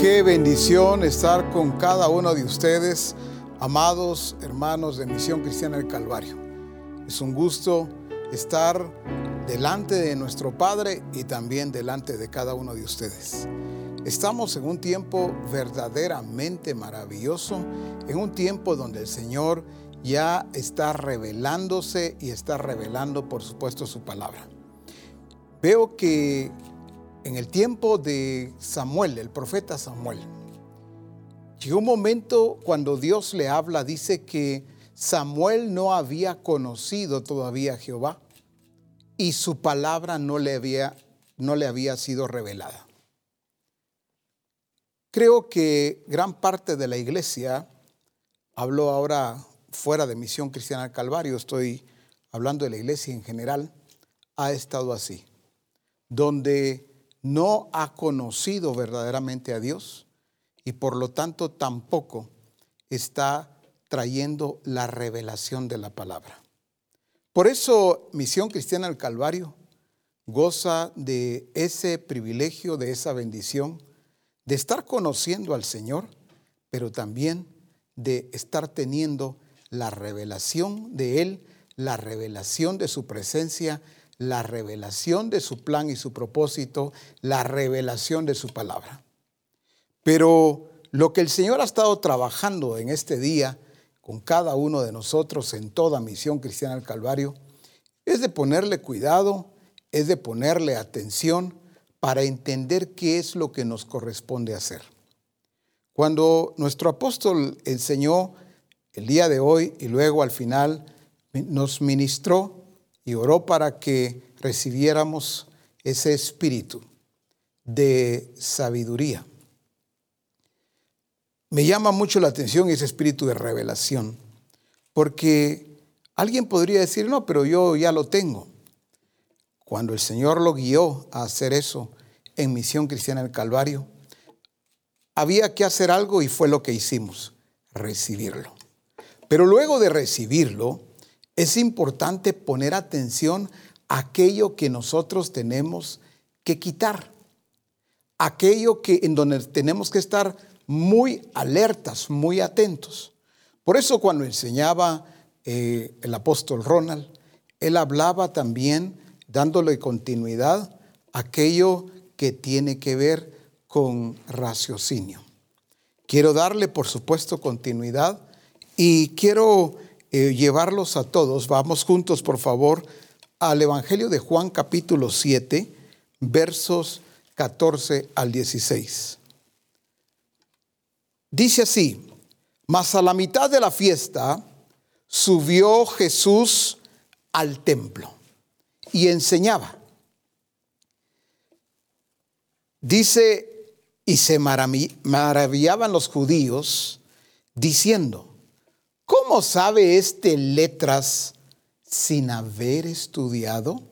Qué bendición estar con cada uno de ustedes, amados hermanos de Misión Cristiana del Calvario. Es un gusto estar delante de nuestro Padre y también delante de cada uno de ustedes. Estamos en un tiempo verdaderamente maravilloso, en un tiempo donde el Señor ya está revelándose y está revelando, por supuesto, su palabra. Veo que en el tiempo de Samuel, el profeta Samuel, llegó un momento cuando Dios le habla, dice que Samuel no había conocido todavía a Jehová y su palabra no le había, no le había sido revelada. Creo que gran parte de la iglesia, hablo ahora fuera de Misión Cristiana del Calvario, estoy hablando de la iglesia en general, ha estado así, donde no ha conocido verdaderamente a Dios y por lo tanto tampoco está trayendo la revelación de la palabra. Por eso Misión Cristiana del Calvario goza de ese privilegio, de esa bendición, de estar conociendo al Señor, pero también de estar teniendo la revelación de Él, la revelación de su presencia, la revelación de su plan y su propósito, la revelación de su palabra. Pero lo que el Señor ha estado trabajando en este día con cada uno de nosotros en toda misión cristiana del Calvario es de ponerle cuidado, es de ponerle atención para entender qué es lo que nos corresponde hacer. Cuando nuestro apóstol enseñó el día de hoy y luego al final nos ministró y oró para que recibiéramos ese espíritu de sabiduría. Me llama mucho la atención ese espíritu de revelación, porque alguien podría decir, no, pero yo ya lo tengo. Cuando el Señor lo guió a hacer eso en Misión Cristiana del Calvario, había que hacer algo y fue lo que hicimos, recibirlo. Pero luego de recibirlo, es importante poner atención a aquello que nosotros tenemos que quitar, aquello que en donde tenemos que estar muy alertas, muy atentos. Por eso cuando enseñaba eh, el apóstol Ronald, él hablaba también dándole continuidad a aquello que tiene que ver con raciocinio. Quiero darle, por supuesto, continuidad y quiero eh, llevarlos a todos. Vamos juntos, por favor, al Evangelio de Juan capítulo 7, versos 14 al 16. Dice así, mas a la mitad de la fiesta subió Jesús al templo y enseñaba. Dice, y se maravillaban los judíos diciendo, ¿Cómo sabe este letras sin haber estudiado?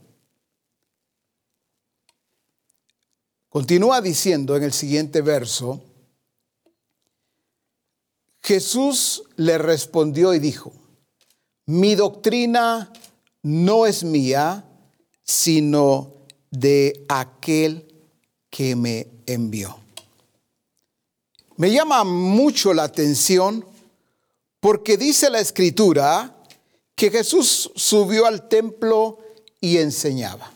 Continúa diciendo en el siguiente verso, Jesús le respondió y dijo, mi doctrina no es mía, sino de aquel que me envió. Me llama mucho la atención porque dice la escritura que Jesús subió al templo y enseñaba.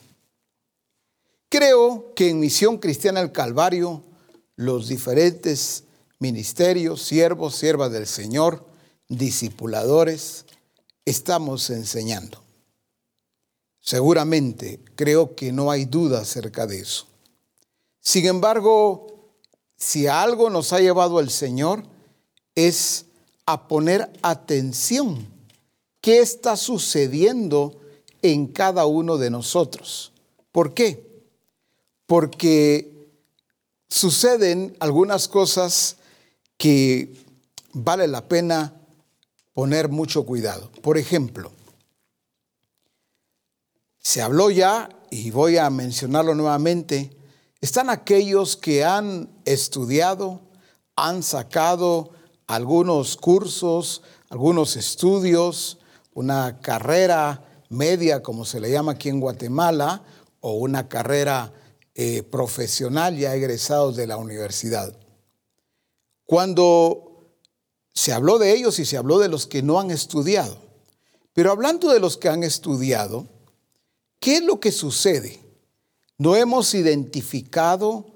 Creo que en Misión Cristiana del Calvario, los diferentes ministerios, siervos, siervas del Señor, discipuladores, estamos enseñando. Seguramente creo que no hay duda acerca de eso. Sin embargo, si algo nos ha llevado el Señor es a poner atención. ¿Qué está sucediendo en cada uno de nosotros? ¿Por qué? Porque suceden algunas cosas que vale la pena poner mucho cuidado. Por ejemplo, se habló ya, y voy a mencionarlo nuevamente, están aquellos que han estudiado, han sacado algunos cursos, algunos estudios, una carrera media, como se le llama aquí en Guatemala, o una carrera eh, profesional ya egresados de la universidad. cuando se habló de ellos y se habló de los que no han estudiado. Pero hablando de los que han estudiado, ¿qué es lo que sucede? No hemos identificado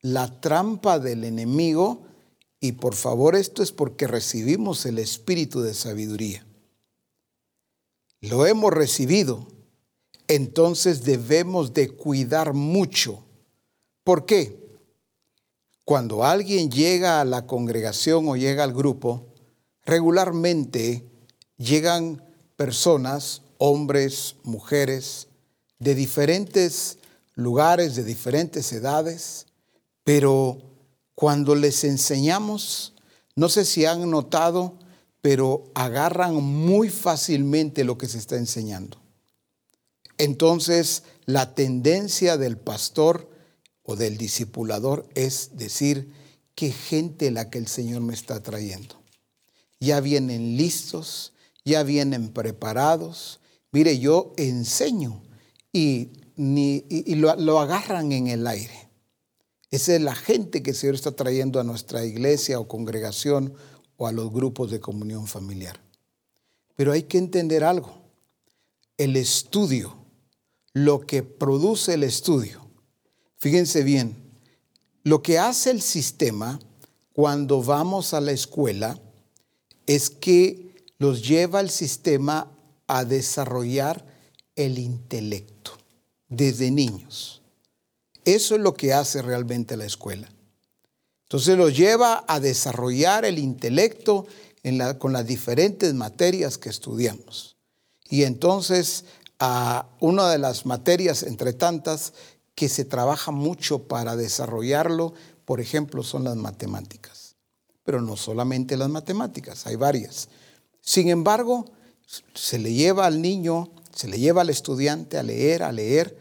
la trampa del enemigo y por favor esto es porque recibimos el espíritu de sabiduría. Lo hemos recibido, entonces debemos de cuidar mucho. ¿Por qué? Cuando alguien llega a la congregación o llega al grupo, regularmente llegan personas, hombres, mujeres, de diferentes lugares, de diferentes edades, pero cuando les enseñamos, no sé si han notado, pero agarran muy fácilmente lo que se está enseñando. Entonces, la tendencia del pastor o del discipulador es decir, qué gente la que el Señor me está trayendo. Ya vienen listos, ya vienen preparados. Mire, yo enseño y, lo, lo agarran en el aire. Esa es la gente que el Señor está trayendo a nuestra iglesia o congregación o a los grupos de comunión familiar. Pero hay que entender algo. El estudio, lo que produce el estudio, Fíjense bien, lo que hace el sistema cuando vamos a la escuela es que los lleva el sistema a desarrollar el intelecto desde niños. Eso es lo que hace realmente la escuela. Entonces los lleva a desarrollar el intelecto con las diferentes materias que estudiamos. Y entonces a una de las materias, entre tantas, que se trabaja mucho para desarrollarlo, por ejemplo, son las matemáticas. Pero no solamente las matemáticas, hay varias. Sin embargo, se le lleva al niño, se le lleva al estudiante a leer, a leer,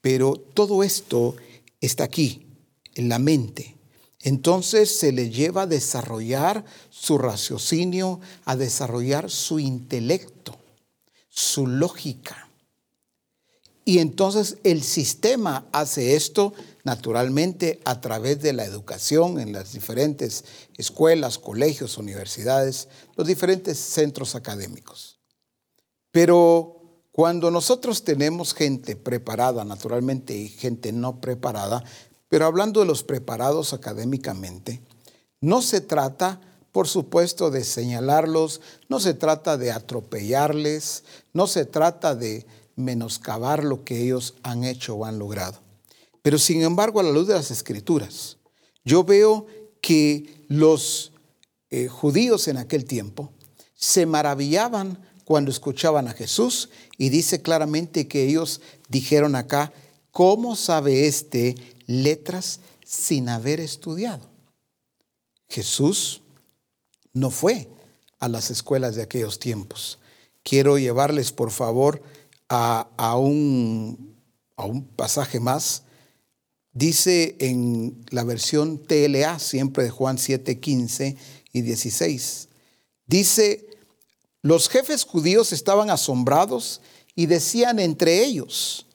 pero todo esto está aquí, en la mente. Entonces se le lleva a desarrollar su raciocinio, a desarrollar su intelecto, su lógica. Y entonces el sistema hace esto naturalmente a través de la educación en las diferentes escuelas, colegios, universidades, los diferentes centros académicos. Pero cuando nosotros tenemos gente preparada, naturalmente, y gente no preparada, pero hablando de los preparados académicamente, no se trata, por supuesto, de señalarlos, no se trata de atropellarles, no se trata de menoscabar lo que ellos han hecho o han logrado. Pero sin embargo, a la luz de las escrituras, yo veo que los eh, judíos en aquel tiempo se maravillaban cuando escuchaban a Jesús y dice claramente que ellos dijeron acá, ¿cómo sabe este letras sin haber estudiado? Jesús no fue a las escuelas de aquellos tiempos. Quiero llevarles, por favor, a, un, a un pasaje más. Dice en la versión TLA, siempre de Juan 7, 15 y 16. Dice, los jefes judíos estaban asombrados y decían entre ellos,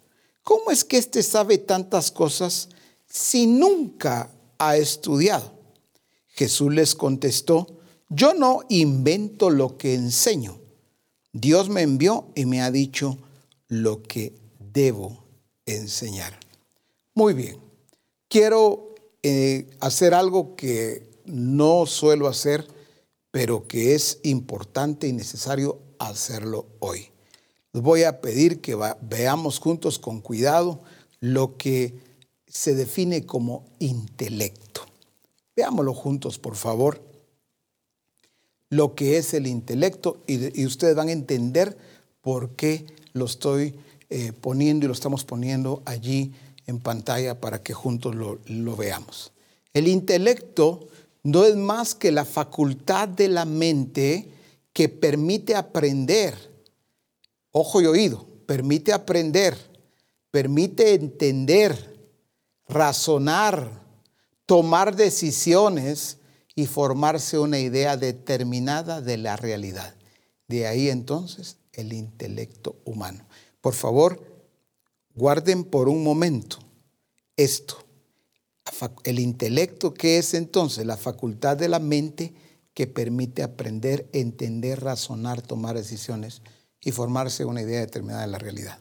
¿cómo es que éste sabe tantas cosas si nunca ha estudiado? Jesús les contestó, yo no invento lo que enseño. Dios me envió y me ha dicho, lo que debo enseñar. Muy bien, quiero eh, hacer algo que no suelo hacer, pero que es importante y necesario hacerlo hoy. Les voy a pedir que veamos juntos con cuidado lo que se define como intelecto. Veámoslo juntos, por favor. Lo que es el intelecto y, ustedes van a entender por qué lo estoy eh, poniendo y lo estamos poniendo allí en pantalla para que juntos lo, lo veamos. El intelecto no es más que la facultad de la mente que permite aprender, ojo y oído, permite aprender, permite entender, razonar, tomar decisiones y formarse una idea determinada de la realidad. De ahí entonces el intelecto humano. Por favor, guarden por un momento esto. el intelecto, ¿qué es entonces? La facultad de la mente que permite aprender, entender, razonar, tomar decisiones y formarse una idea determinada de la realidad.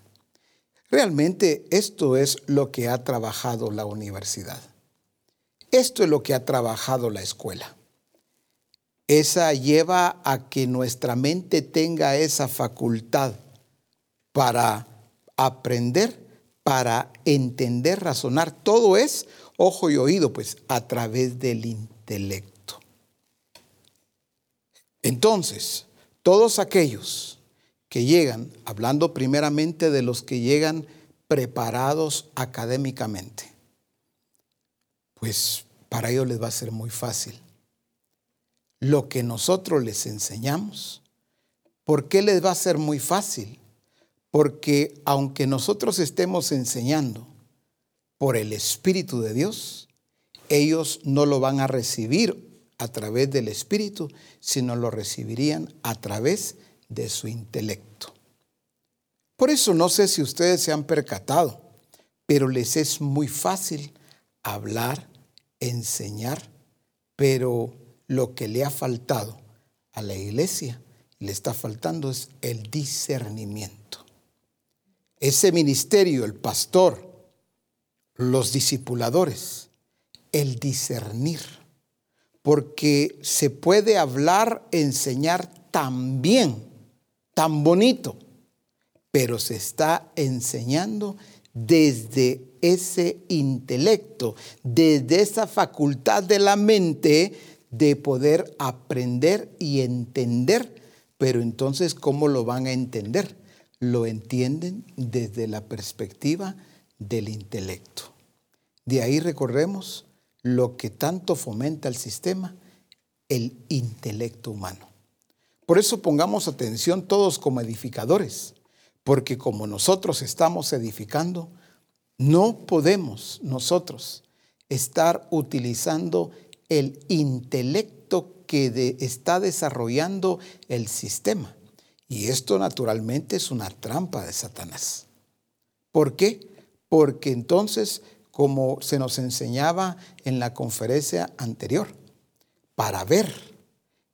Realmente esto es lo que ha trabajado la universidad. Esto es lo que ha trabajado la escuela. Esa lleva a que nuestra mente tenga esa facultad para aprender, para entender, razonar. Todo es ojo y oído, pues a través del intelecto. Entonces, todos aquellos que llegan, hablando primeramente de los que llegan preparados académicamente, pues para ellos les va a ser muy fácil. Lo que nosotros les enseñamos, ¿por qué les va a ser muy fácil? Porque aunque nosotros estemos enseñando por el Espíritu de Dios, ellos no lo van a recibir a través del Espíritu, sino lo recibirían a través de su intelecto. Por eso no sé si ustedes se han percatado, pero les es muy fácil hablar, enseñar, pero lo que le ha faltado a la iglesia, le está faltando es el discernimiento. Ese ministerio, el pastor, los discipuladores, el discernir, porque se puede hablar, enseñar también tan bonito, pero se está enseñando desde ese intelecto, desde esa facultad de la mente de poder aprender y entender. Pero entonces, ¿cómo lo van a entender? Lo entienden desde la perspectiva del intelecto. De ahí recorremos lo que tanto fomenta el sistema, el intelecto humano. Por eso pongamos atención todos como edificadores, porque como nosotros estamos edificando, no podemos nosotros estar utilizando el intelecto que está desarrollando el sistema. Y esto naturalmente es una trampa de Satanás. ¿Por qué? Porque entonces, como se nos enseñaba en la conferencia anterior, para ver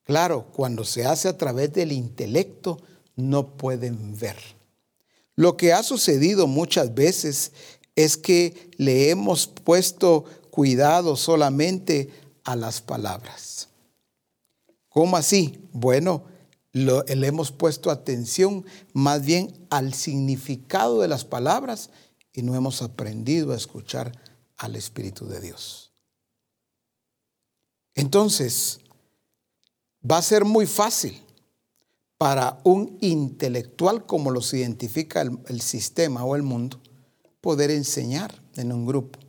Claro, cuando se hace a través del intelecto, no pueden ver. Lo que ha sucedido muchas veces es que le hemos puesto cuidado solamente a las palabras. ¿Cómo así? Bueno, le hemos puesto atención más bien al significado de las palabras y no hemos aprendido a escuchar al Espíritu de Dios. Entonces, va a ser muy fácil para un intelectual como los identifica el, sistema o el mundo poder enseñar en un grupo,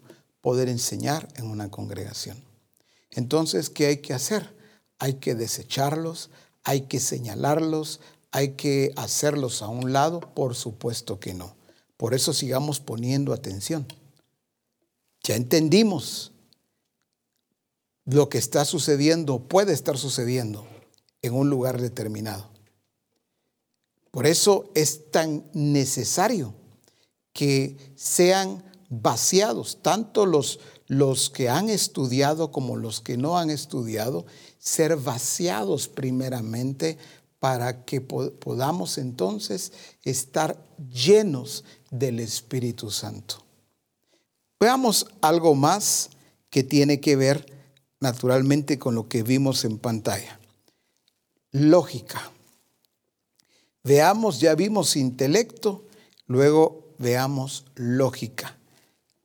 poder enseñar en una congregación. Entonces, ¿qué hay que hacer? Hay que desecharlos, hay que señalarlos, hay que hacerlos a un lado, por supuesto que no. Por eso sigamos poniendo atención. Ya entendimos lo que está sucediendo, puede estar sucediendo en un lugar determinado. Por eso es tan necesario que sean vaciados, tanto los, los que han estudiado como los que no han estudiado, ser vaciados primeramente para que podamos entonces estar llenos del Espíritu Santo. Veamos algo más que tiene que ver naturalmente con lo que vimos en pantalla. Lógica. Veamos, ya vimos intelecto, luego veamos lógica.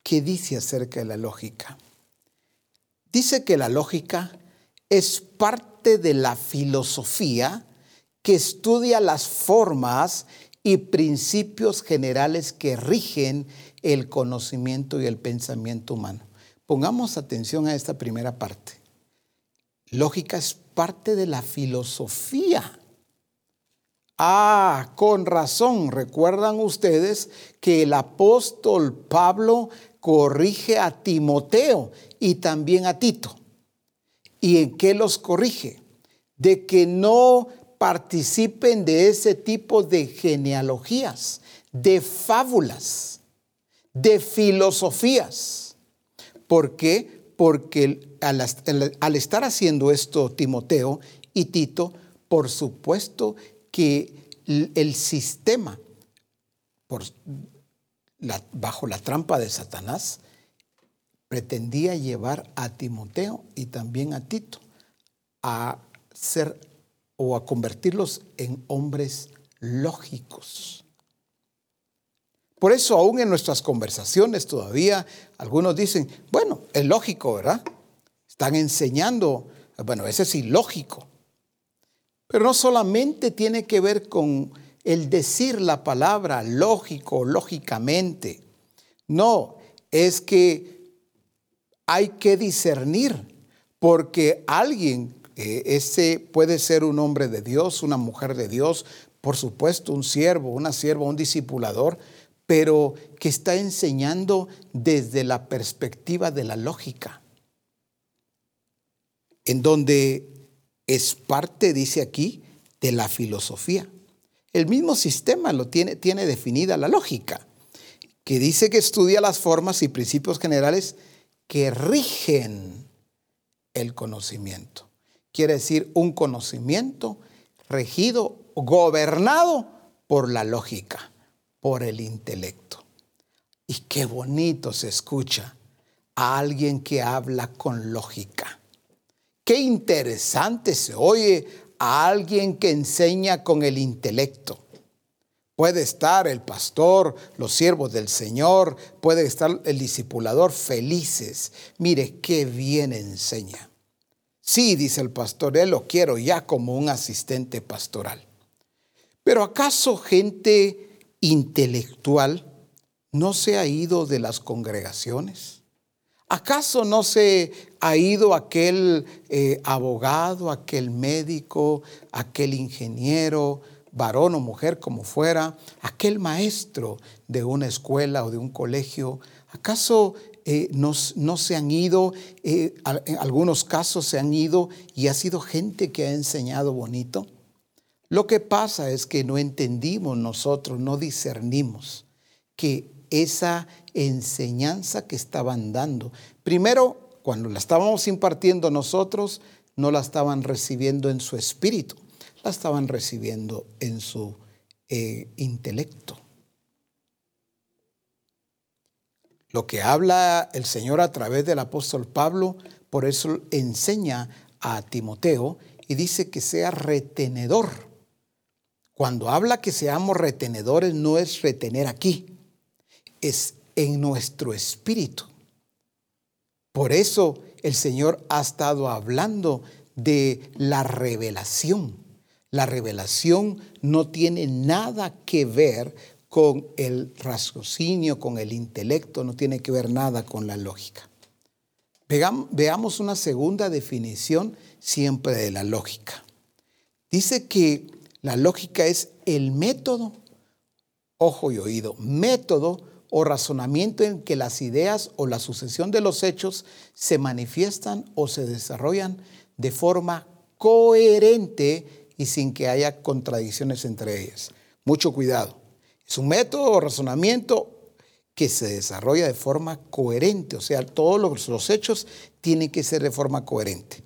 ¿Qué dice acerca de la lógica? Dice que la lógica es parte de la filosofía que estudia las formas y principios generales que rigen el conocimiento y el pensamiento humano. Pongamos atención a esta primera parte. Lógica es parte de la filosofía. Ah, con razón. Recuerdan ustedes que el apóstol Pablo corrige a Timoteo y también a Tito. ¿Y en qué los corrige? De que no participen de ese tipo de genealogías, de fábulas, de filosofías ¿Por qué? Porque al, estar haciendo esto Timoteo y Tito, por supuesto que el sistema, bajo la trampa de Satanás, pretendía llevar a Timoteo y también a Tito a ser o a convertirlos en hombres lógicos. Por eso aún en nuestras conversaciones todavía algunos dicen, bueno, es lógico, ¿verdad? Están enseñando, bueno, ese es ilógico. Pero no solamente tiene que ver con el decir la palabra lógico, lógicamente. No, es que hay que discernir, porque alguien ese puede ser un hombre de Dios, una mujer de Dios, por supuesto, un siervo, una sierva, un discipulador, pero que está enseñando desde la perspectiva de la lógica, en donde es parte, dice aquí, de la filosofía. El mismo sistema lo tiene, tiene definida la lógica, que dice que estudia las formas y principios generales que rigen el conocimiento quiere decir un conocimiento regido, gobernado por la lógica, por el intelecto. Y qué bonito se escucha a alguien que habla con lógica. Qué interesante se oye a alguien que enseña con el intelecto. Puede estar el pastor, los siervos del Señor, puede estar el discipulador felices. Mire qué bien enseña. Sí, dice el pastor, él lo quiero ya como un asistente pastoral. Pero ¿acaso gente intelectual no se ha ido de las congregaciones? ¿Acaso no se ha ido aquel eh, abogado, aquel médico, aquel ingeniero, varón o mujer como fuera, aquel maestro de una escuela o de un colegio? ¿Acaso eh, no, se han ido, eh, en algunos casos se han ido y ha sido gente que ha enseñado bonito. Lo que pasa es que no entendimos nosotros, no discernimos que esa enseñanza que estaban dando, primero, cuando la estábamos impartiendo nosotros, no la estaban recibiendo en su espíritu, la estaban recibiendo en su eh, intelecto. Lo que habla el Señor a través del apóstol Pablo, por eso enseña a Timoteo y dice que sea retenedor. Cuando habla que seamos retenedores, no es retener aquí, es en nuestro espíritu. Por eso el Señor ha estado hablando de la revelación. La revelación no tiene nada que ver con el raciocinio, con el intelecto, no tiene que ver nada con la lógica. Veamos una segunda definición siempre de la lógica. Dice que la lógica es el método, ojo y oído, método o razonamiento en que las ideas o la sucesión de los hechos se manifiestan o se desarrollan de forma coherente y sin que haya contradicciones entre ellas. Mucho cuidado. Es un método o razonamiento que se desarrolla de forma coherente, o sea, todos los, hechos tienen que ser de forma coherente.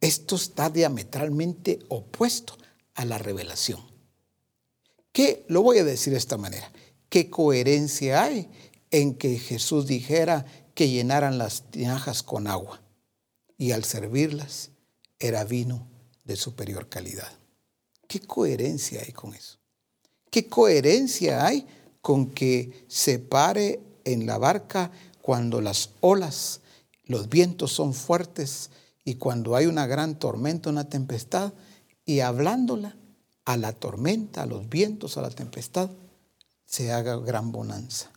Esto está diametralmente opuesto a la revelación. ¿Qué? Lo voy a decir de esta manera. ¿Qué coherencia hay en que Jesús dijera que llenaran las tinajas con agua y al servirlas era vino de superior calidad? ¿Qué coherencia hay con eso? ¿Qué coherencia hay con que se pare en la barca cuando las olas, los vientos son fuertes y cuando hay una gran tormenta, una tempestad, y hablándola a la tormenta, a los vientos, a la tempestad, se haga gran bonanza?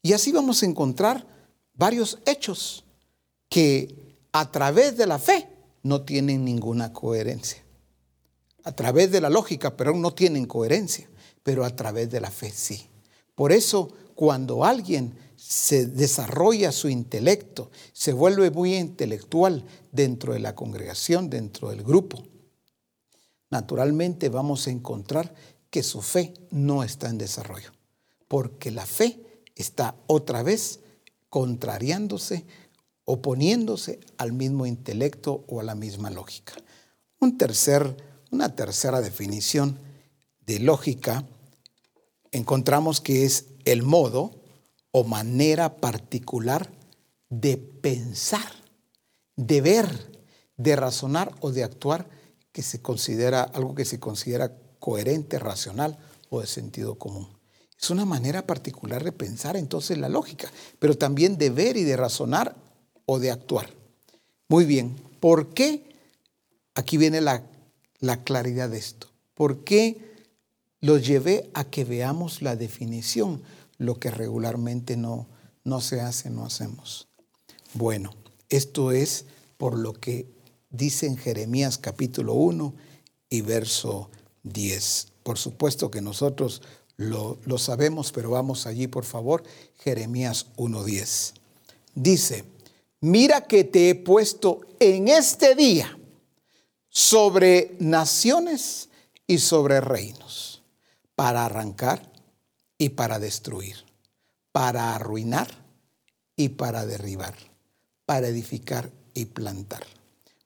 Y así vamos a encontrar varios hechos que a través de la fe no tienen ninguna coherencia a través de la lógica, pero no tienen coherencia, pero a través de la fe sí. Por eso, cuando alguien se desarrolla su intelecto, se vuelve muy intelectual dentro de la congregación, dentro del grupo, naturalmente vamos a encontrar que su fe no está en desarrollo, porque la fe está otra vez contrariándose oponiéndose al mismo intelecto o a la misma lógica. Un tercer, una tercera definición de lógica encontramos que es el modo o manera particular de pensar, de ver, de razonar o de actuar que se considera algo que se considera coherente, racional o de sentido común. Es una manera particular de pensar entonces la lógica, pero también de ver y de razonar o de actuar. Muy bien, ¿por qué? Aquí viene la, la claridad de esto. ¿Por qué lo llevé a que veamos la definición, lo que regularmente no, no se hace, no hacemos? Bueno, esto es por lo que dice en Jeremías capítulo 1 y verso 10. Por supuesto que nosotros lo, lo sabemos, pero vamos allí, por favor, Jeremías 1.10. Dice, mira que te he puesto en este día sobre naciones y sobre reinos, para arrancar y para destruir, para arruinar y para derribar, para edificar y plantar.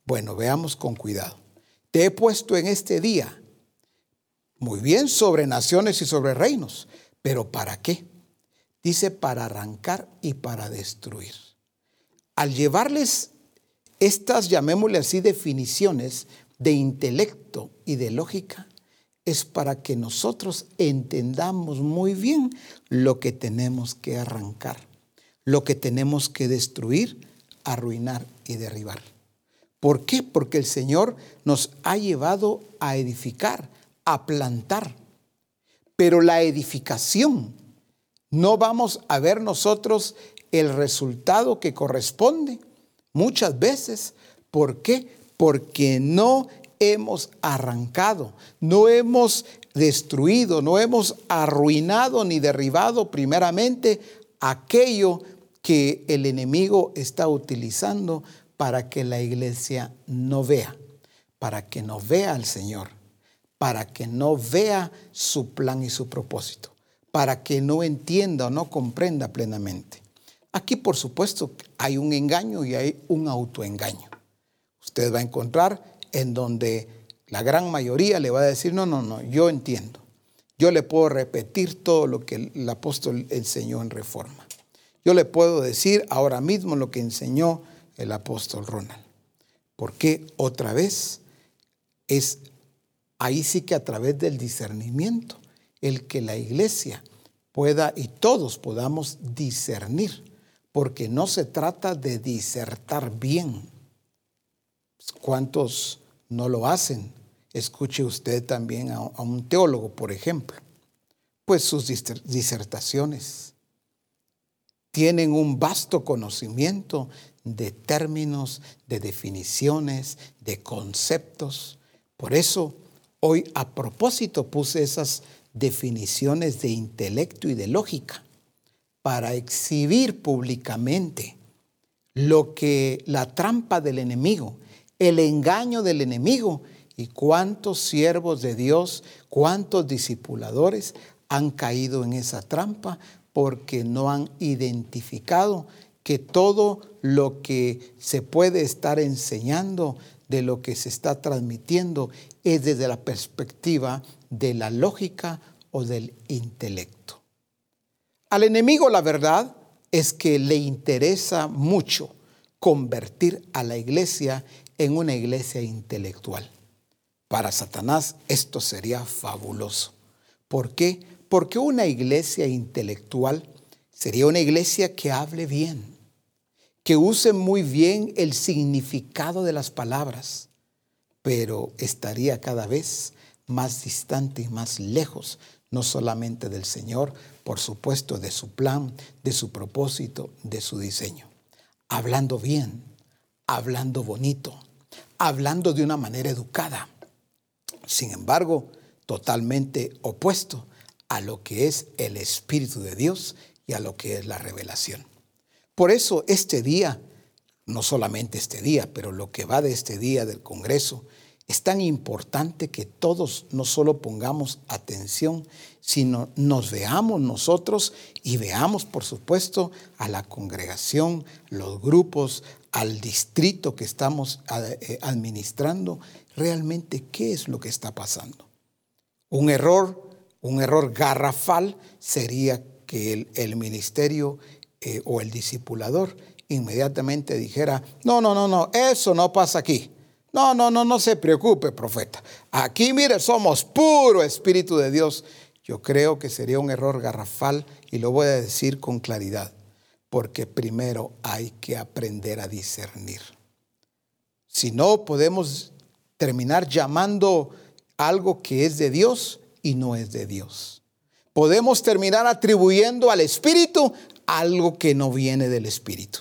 Bueno, veamos con cuidado. Te he puesto en este día, muy bien, sobre naciones y sobre reinos, pero ¿para qué? Dice para arrancar y para destruir. Al llevarles estas, llamémosle así, definiciones de intelecto y de lógica, es para que nosotros entendamos muy bien lo que tenemos que arrancar, lo que tenemos que destruir, arruinar y derribar. ¿Por qué? Porque el Señor nos ha llevado a edificar, a plantar. Pero la edificación, no vamos a ver nosotros el resultado que corresponde muchas veces. ¿Por qué? Porque no hemos arrancado, no hemos destruido, no hemos arruinado ni derribado primeramente aquello que el enemigo está utilizando para que la iglesia no vea, para que no vea al Señor, para que no vea su plan y su propósito, para que no entienda o no comprenda plenamente. Aquí, por supuesto, hay un engaño y hay un autoengaño. Usted va a encontrar en donde la gran mayoría le va a decir, no, no, no, yo entiendo. Yo le puedo repetir todo lo que el apóstol enseñó en reforma. Yo le puedo decir ahora mismo lo que enseñó el apóstol Ronald. Porque otra vez es ahí sí que a través del discernimiento, el que la iglesia pueda y todos podamos discernir, porque no se trata de disertar bien. ¿Cuántos no lo hacen? Escuche usted también a, a un teólogo, por ejemplo, pues sus disertaciones tienen un vasto conocimiento de términos, de definiciones, de conceptos. Por eso hoy a propósito puse esas definiciones de intelecto y de lógica para exhibir públicamente lo que la trampa del enemigo, el engaño del enemigo y cuántos siervos de Dios, cuántos discipuladores han caído en esa trampa porque no han identificado que todo lo que se puede estar enseñando, de lo que se está transmitiendo, es desde la perspectiva de la lógica o del intelecto. Al enemigo la verdad es que le interesa mucho convertir a la iglesia en una iglesia intelectual. Para Satanás esto sería fabuloso. ¿Por qué? Porque una iglesia intelectual sería una iglesia que hable bien, que use muy bien el significado de las palabras, pero estaría cada vez más distante y más lejos, no solamente del Señor, por supuesto, de su plan, de su propósito, de su diseño. Hablando bien, hablando bonito, hablando de una manera educada. Sin embargo, totalmente opuesto a lo que es el Espíritu de Dios y a lo que es la revelación. Por eso este día, no solamente este día, pero lo que va de este día del Congreso Es tan importante que todos no solo pongamos atención, sino nos veamos nosotros y veamos, por supuesto, a la congregación, los grupos, al distrito que estamos eh, administrando, realmente qué es lo que está pasando. Un error, un error garrafal sería que el, ministerio eh, o el discipulador inmediatamente dijera, no, no, no, no, eso no pasa aquí. No, no, no, no se preocupe, profeta. Aquí, mire, somos puro Espíritu de Dios. Yo creo que sería un error garrafal y lo voy a decir con claridad, porque primero hay que aprender a discernir. Si no, podemos terminar llamando algo que es de Dios y no es de Dios. Podemos terminar atribuyendo al Espíritu algo que no viene del Espíritu.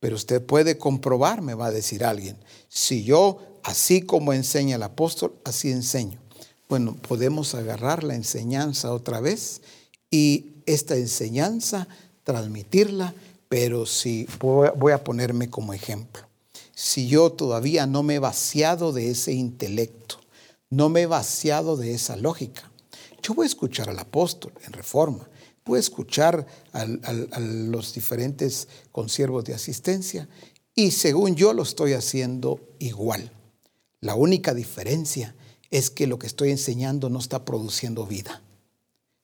Pero usted puede comprobar, me va a decir alguien, si yo, así como enseña el apóstol, así enseño. Bueno, podemos agarrar la enseñanza otra vez y esta enseñanza transmitirla, pero si voy a ponerme como ejemplo. Si yo todavía no me he vaciado de ese intelecto, no me he vaciado de esa lógica, yo voy a escuchar al apóstol en reforma, puede escuchar a los diferentes consiervos de asistencia y según yo lo estoy haciendo igual. La única diferencia es que lo que estoy enseñando no está produciendo vida.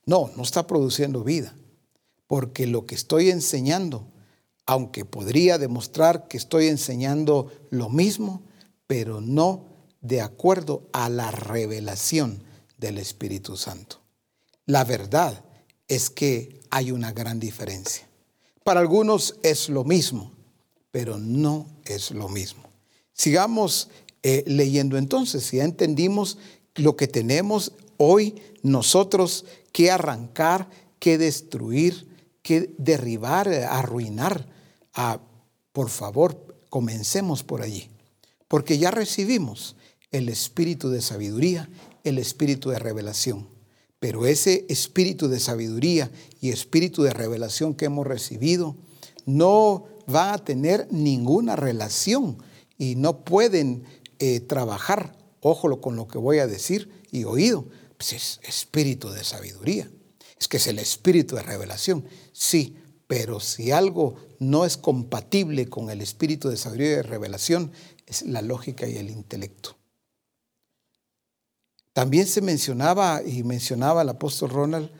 No, no está produciendo vida, porque lo que estoy enseñando, aunque podría demostrar que estoy enseñando lo mismo, pero no de acuerdo a la revelación del Espíritu Santo. La verdad es que hay una gran diferencia. Para algunos es lo mismo, pero no es lo mismo. Sigamos eh, leyendo entonces, ya entendimos lo que tenemos hoy nosotros que arrancar, que destruir, que derribar, arruinar. Ah, por favor, comencemos por allí, porque ya recibimos el espíritu de sabiduría, el espíritu de revelación. Pero ese espíritu de sabiduría y espíritu de revelación que hemos recibido no va a tener ninguna relación y no pueden eh, trabajar, ojo con lo que voy a decir y oído, pues es espíritu de sabiduría. Es que es el espíritu de revelación. Sí, pero si algo no es compatible con el espíritu de sabiduría y de revelación, es la lógica y el intelecto. También se mencionaba y mencionaba el apóstol Ronald,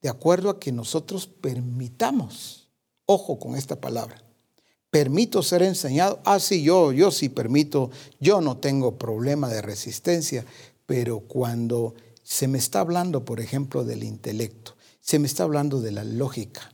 de acuerdo a que nosotros permitamos, ojo con esta palabra, permito ser enseñado. Ah, sí, yo, yo sí permito, yo no tengo problema de resistencia, pero cuando se me está hablando, por ejemplo, del intelecto, se me está hablando de la lógica,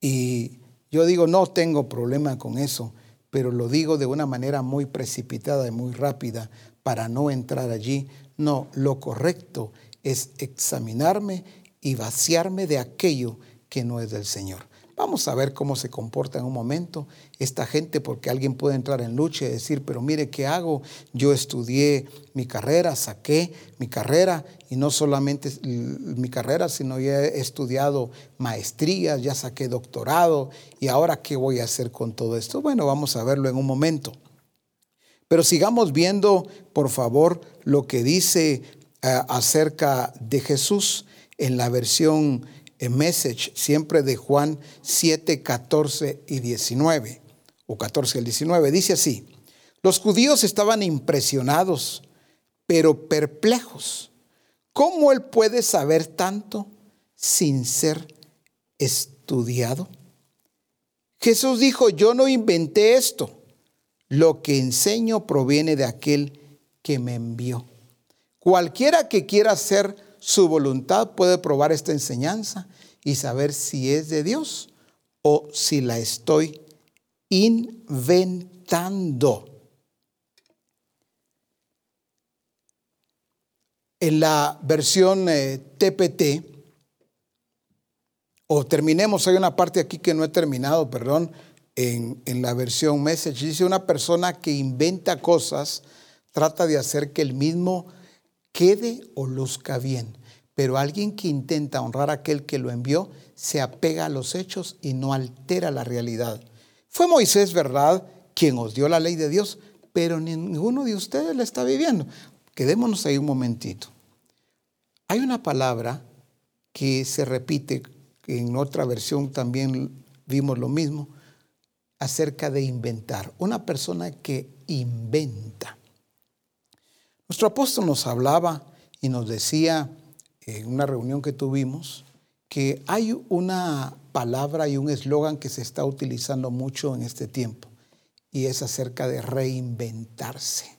y yo digo, no tengo problema con eso, pero lo digo de una manera muy precipitada y muy rápida para no entrar allí, no, lo correcto es examinarme y vaciarme de aquello que no es del Señor. Vamos a ver cómo se comporta en un momento esta gente, porque alguien puede entrar en lucha y decir, pero mire, ¿qué hago? Yo estudié mi carrera, saqué mi carrera, y no solamente mi carrera, sino ya he estudiado maestrías, ya saqué doctorado, y ahora ¿qué voy a hacer con todo esto? Bueno, vamos a verlo en un momento. Pero sigamos viendo, por favor, lo que dice eh, acerca de Jesús en la versión eh, Message, siempre de Juan 7, 14 y 19, o 14 al 19. Dice así, los judíos estaban impresionados, pero perplejos. ¿Cómo él puede saber tanto sin ser estudiado? Jesús dijo, yo no inventé esto lo que enseño proviene de aquel que me envió. Cualquiera que quiera hacer su voluntad puede probar esta enseñanza y saber si es de Dios o si la estoy inventando. En la versión TPT, eh, o terminemos, hay una parte aquí que no he terminado, perdón, en, la versión Message, dice una persona que inventa cosas, trata de hacer que el mismo quede o luzca bien. Pero alguien que intenta honrar a aquel que lo envió se apega a los hechos y no altera la realidad. Fue Moisés, ¿verdad?, quien os dio la ley de Dios, pero ninguno de ustedes la está viviendo. Quedémonos ahí un momentito. Hay una palabra que se repite, en otra versión también vimos lo mismo, acerca de inventar. Una persona que inventa. Nuestro apóstol nos hablaba y nos decía en una reunión que tuvimos que hay una palabra y un eslogan que se está utilizando mucho en este tiempo y es acerca de reinventarse.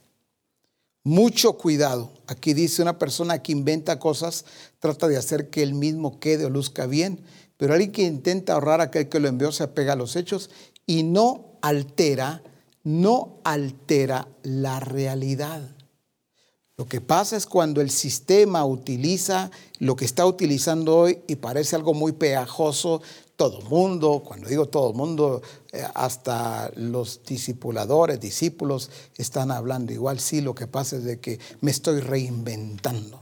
Mucho cuidado. Aquí dice una persona que inventa cosas, trata de hacer que él mismo quede o luzca bien, pero alguien que intenta ahorrar a aquel que lo envió se apega a los hechos y no altera, no altera la realidad. Lo que pasa es cuando el sistema utiliza lo que está utilizando hoy y parece algo muy pegajoso, todo mundo, cuando digo todo mundo, eh, hasta los discipuladores, discípulos están hablando igual. Sí, lo que pasa es de que me estoy reinventando.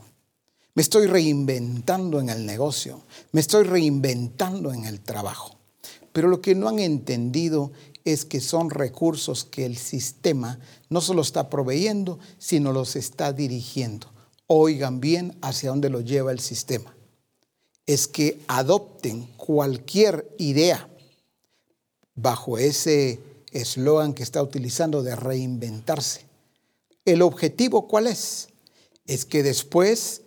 Me estoy reinventando en el negocio, me estoy reinventando en el trabajo. Pero lo que no han entendido es que son recursos que el sistema no solo está proveyendo, sino los está dirigiendo. Oigan bien hacia dónde lo lleva el sistema. Es que adopten cualquier idea bajo ese eslogan que está utilizando de reinventarse. ¿El objetivo cuál es? Es que después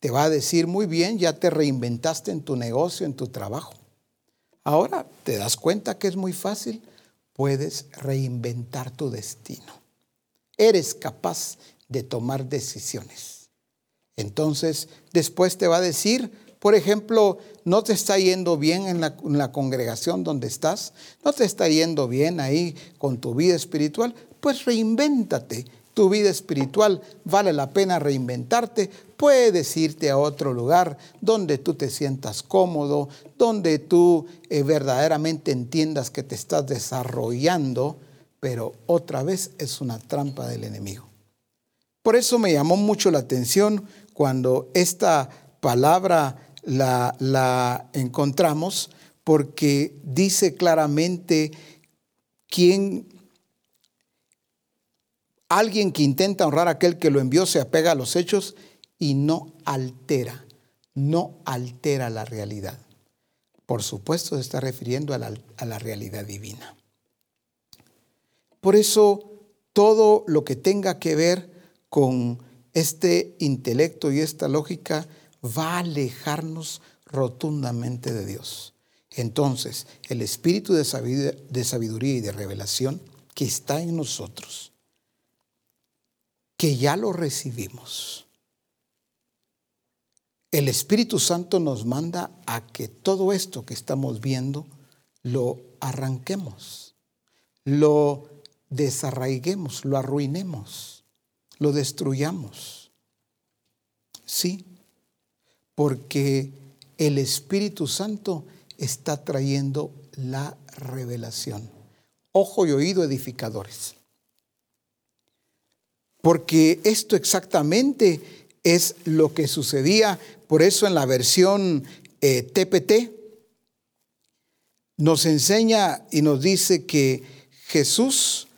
te va a decir, muy bien, ya te reinventaste en tu negocio, en tu trabajo. Ahora te das cuenta que es muy fácil, puedes reinventar tu destino. Eres capaz de tomar decisiones. Entonces, después te va a decir, por ejemplo, no te está yendo bien en la, congregación donde estás, no te está yendo bien ahí con tu vida espiritual, pues reinvéntate tu vida espiritual, vale la pena reinventarte, puedes irte a otro lugar donde tú te sientas cómodo, donde tú eh, verdaderamente entiendas que te estás desarrollando, pero otra vez es una trampa del enemigo. Por eso me llamó mucho la atención cuando esta palabra la, la encontramos, porque dice claramente quién Alguien que intenta honrar a aquel que lo envió se apega a los hechos y no altera, no altera la realidad. Por supuesto se está refiriendo a la, a la realidad divina. Por eso todo lo que tenga que ver con este intelecto y esta lógica va a alejarnos rotundamente de Dios. Entonces, el espíritu de sabiduría y de revelación que está en nosotros que ya lo recibimos. El Espíritu Santo nos manda a que todo esto que estamos viendo lo arranquemos, lo desarraiguemos, lo arruinemos, lo destruyamos. Sí, porque el Espíritu Santo está trayendo la revelación. Ojo y oído edificadores. Porque esto exactamente es lo que sucedía. Por eso en la versión TPT eh, nos enseña y nos dice que Jesús,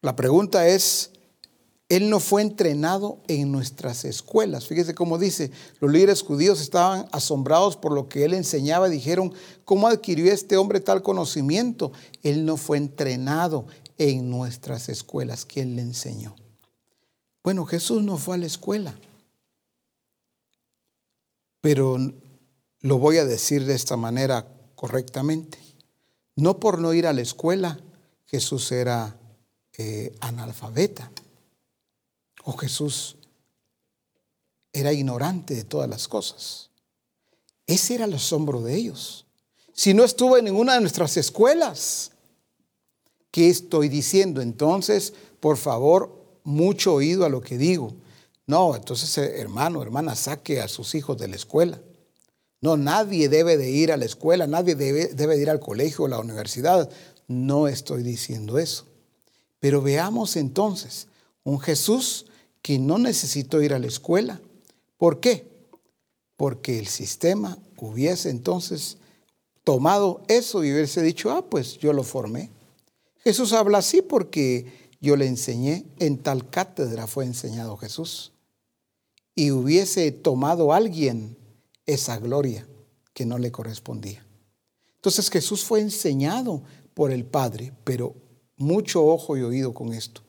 la pregunta es, Él no fue entrenado en nuestras escuelas. Fíjese cómo dice, los líderes judíos estaban asombrados por lo que Él enseñaba. Dijeron, ¿cómo adquirió este hombre tal conocimiento? Él no fue entrenado en nuestras escuelas. ¿Quién le enseñó? Bueno, Jesús no fue a la escuela. Pero lo voy a decir de esta manera correctamente. No por no ir a la escuela, Jesús era eh, analfabeta. O Jesús era ignorante de todas las cosas. Ese era el asombro de ellos. Si no estuvo en ninguna de nuestras escuelas, ¿Qué estoy diciendo? Entonces, por favor, mucho oído a lo que digo. No, entonces, eh, hermano, hermana, saque a sus hijos de la escuela. No, nadie debe de ir a la escuela, nadie debe, debe de ir al colegio o a la universidad. No estoy diciendo eso. Pero veamos entonces un Jesús que no necesitó ir a la escuela. ¿Por qué? Porque el sistema hubiese entonces tomado eso y hubiese dicho, ah, pues yo lo formé. Jesús habla así porque yo le enseñé, en tal cátedra fue enseñado Jesús. Y hubiese tomado alguien esa gloria que no le correspondía. Entonces Jesús fue enseñado por el Padre, pero mucho ojo y oído con esto.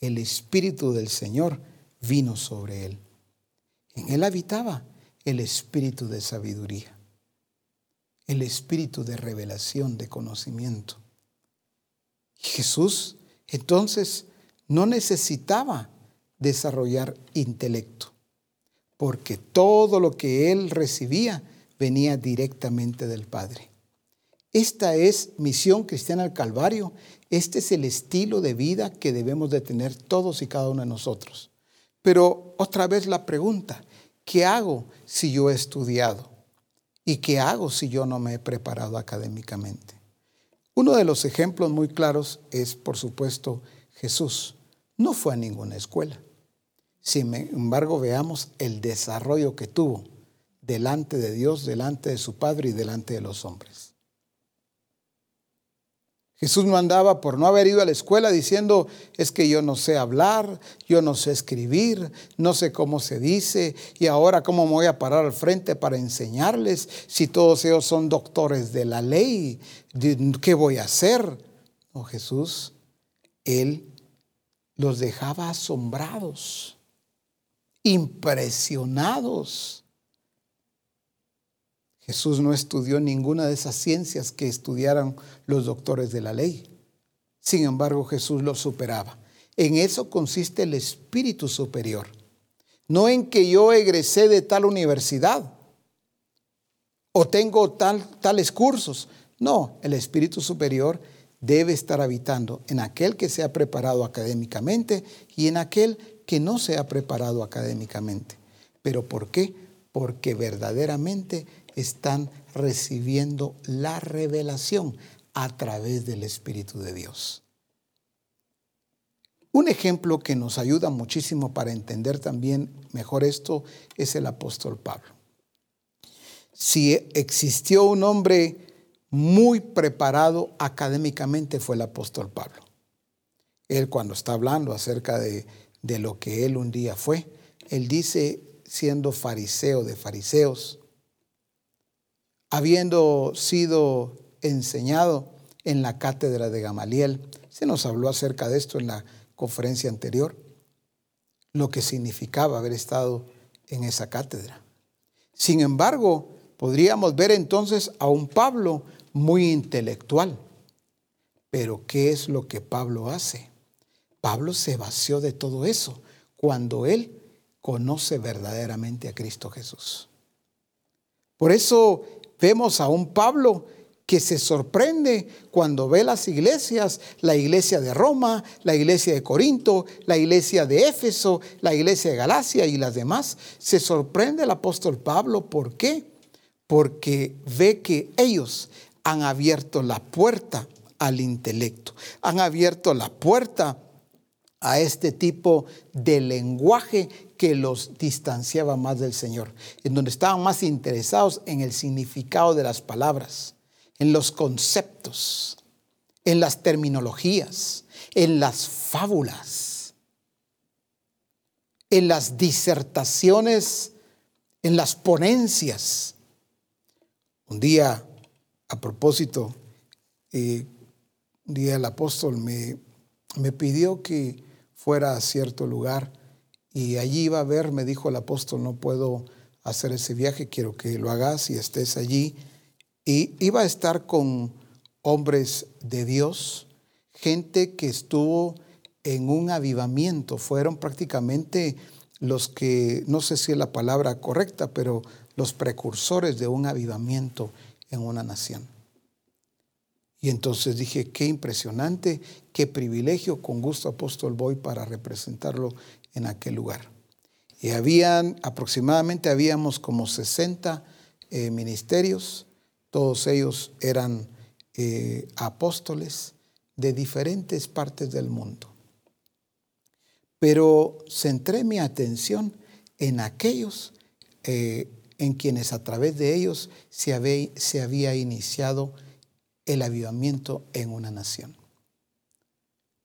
El Espíritu del Señor vino sobre él. En él habitaba el Espíritu de sabiduría, el Espíritu de revelación, de conocimiento. Jesús entonces no necesitaba desarrollar intelecto, porque todo lo que él recibía venía directamente del Padre. Esta es misión cristiana al Calvario. Este es el estilo de vida que debemos de tener todos y cada uno de nosotros. Pero otra vez la pregunta, ¿qué hago si yo he estudiado? ¿Y qué hago si yo no me he preparado académicamente? Uno de los ejemplos muy claros es, por supuesto, Jesús. No fue a ninguna escuela. Sin embargo, veamos el desarrollo que tuvo delante de Dios, delante de su Padre y delante de los hombres. Jesús no andaba por no haber ido a la escuela diciendo, es que yo no sé hablar, yo no sé escribir, no sé cómo se dice, y ahora cómo me voy a parar al frente para enseñarles si todos ellos son doctores de la ley, ¿qué voy a hacer? No, Jesús, Él los dejaba asombrados, impresionados Jesús no estudió ninguna de esas ciencias que estudiaron los doctores de la ley. Sin embargo, Jesús lo superaba. En eso consiste el espíritu superior. No en que yo egresé de tal universidad o tengo tal, tales cursos. No, el espíritu superior debe estar habitando en aquel que se ha preparado académicamente y en aquel que no se ha preparado académicamente. ¿Pero por qué? Porque verdaderamente están recibiendo la revelación a través del Espíritu de Dios. Un ejemplo que nos ayuda muchísimo para entender también mejor esto es el apóstol Pablo. Si existió un hombre muy preparado académicamente fue el apóstol Pablo. Él cuando está hablando acerca de, de lo que él un día fue, él dice siendo fariseo de fariseos, habiendo sido enseñado en la cátedra de Gamaliel. Se nos habló acerca de esto en la conferencia anterior, lo que significaba haber estado en esa cátedra. Sin embargo, podríamos ver entonces a un Pablo muy intelectual. Pero ¿qué es lo que Pablo hace? Pablo se vació de todo eso cuando él conoce verdaderamente a Cristo Jesús. Por eso Vemos a un Pablo que se sorprende cuando ve las iglesias, la iglesia de Roma, la iglesia de Corinto, la iglesia de Éfeso, la iglesia de Galacia y las demás. Se sorprende el apóstol Pablo. ¿Por qué? Porque ve que ellos han abierto la puerta al intelecto, han abierto la puerta a este tipo de lenguaje que los distanciaba más del Señor, en donde estaban más interesados en el significado de las palabras, en los conceptos, en las terminologías, en las fábulas, en las disertaciones, en las ponencias. Un día, a propósito, eh, un día el apóstol me, me pidió que fuera a cierto lugar y allí iba a ver, me dijo el apóstol, no puedo hacer ese viaje, quiero que lo hagas y estés allí. Y iba a estar con hombres de Dios, gente que estuvo en un avivamiento, fueron prácticamente los que, no sé si es la palabra correcta, pero los precursores de un avivamiento en una nación. Y entonces dije, qué impresionante, qué privilegio, con gusto apóstol voy para representarlo en aquel lugar. Y habían, aproximadamente habíamos como 60 eh, ministerios, todos ellos eran eh, apóstoles de diferentes partes del mundo. Pero centré mi atención en aquellos eh, en quienes a través de ellos se había, se había iniciado el avivamiento en una nación.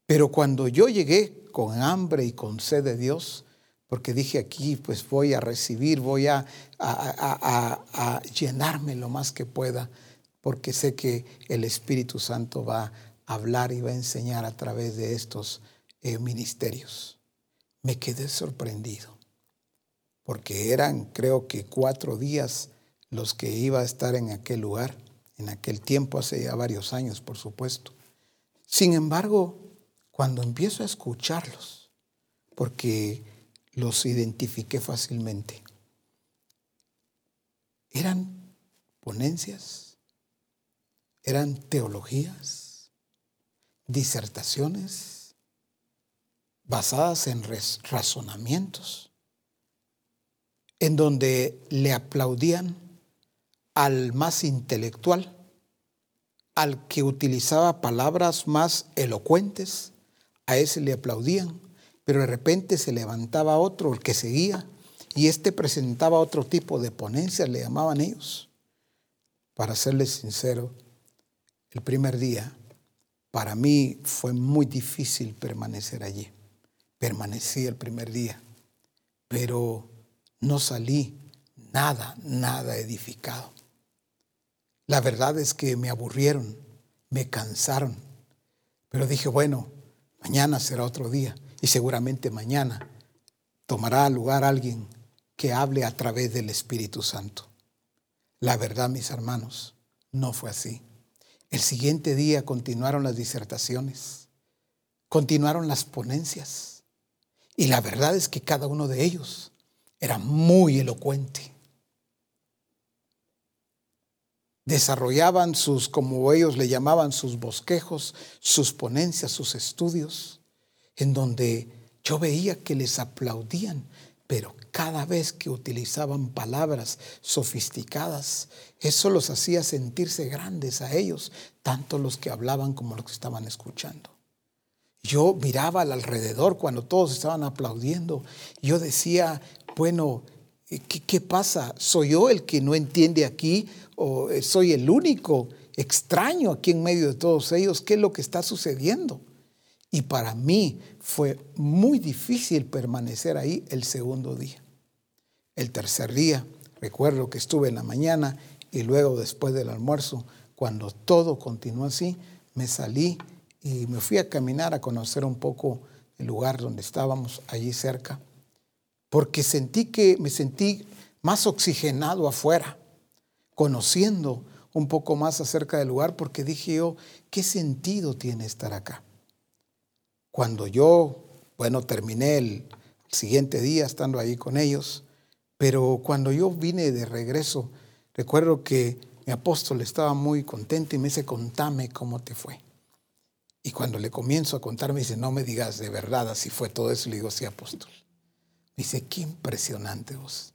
Pero cuando yo llegué con hambre y con sed de Dios, porque dije aquí, pues voy a recibir, voy a, llenarme lo más que pueda, porque sé que el Espíritu Santo va a hablar y va a enseñar a través de estos eh, ministerios. Me quedé sorprendido, porque eran creo que cuatro días los que iba a estar en aquel lugar, en aquel tiempo, hace ya varios años, por supuesto. Sin embargo, cuando empiezo a escucharlos, porque los identifiqué fácilmente. Eran ponencias, eran teologías, disertaciones basadas en razonamientos, en donde le aplaudían al más intelectual, al que utilizaba palabras más elocuentes, a ese le aplaudían pero de repente se levantaba otro, el que seguía, y este presentaba otro tipo de ponencias, le llamaban ellos. Para serles sincero, el primer día para mí fue muy difícil permanecer allí. Permanecí el primer día, pero no salí nada, nada edificado. La verdad es que me aburrieron, me cansaron, pero dije, bueno, mañana será otro día y seguramente mañana tomará lugar alguien que hable a través del Espíritu Santo. La verdad, mis hermanos, no fue así. El siguiente día continuaron las disertaciones, continuaron las ponencias, y la verdad es que cada uno de ellos era muy elocuente. Desarrollaban sus, como ellos le llamaban, sus bosquejos, sus ponencias, sus estudios en donde yo veía que les aplaudían, pero cada vez que utilizaban palabras sofisticadas, eso los hacía sentirse grandes a ellos, tanto los que hablaban como los que estaban escuchando. Yo miraba al alrededor cuando todos estaban aplaudiendo. Yo decía, bueno, ¿qué, ¿qué, pasa? ¿Soy yo el que no entiende aquí o soy el único extraño aquí en medio de todos ellos? ¿Qué es lo que está sucediendo? Y para mí fue muy difícil permanecer ahí el segundo día. El tercer día, recuerdo que estuve en la mañana y luego después del almuerzo, cuando todo continuó así, me salí y me fui a caminar a conocer un poco el lugar donde estábamos, allí cerca, porque sentí que me sentí más oxigenado afuera, conociendo un poco más acerca del lugar, porque dije yo, ¿qué sentido tiene estar acá? Cuando yo, bueno, terminé el siguiente día estando ahí con ellos, pero cuando yo vine de regreso, recuerdo que mi apóstol estaba muy contento y me dice, contame cómo te fue. Y cuando le comienzo a contar, me dice, no me digas de verdad así fue todo eso. Le digo, sí, apóstol. Me dice, qué impresionante vos.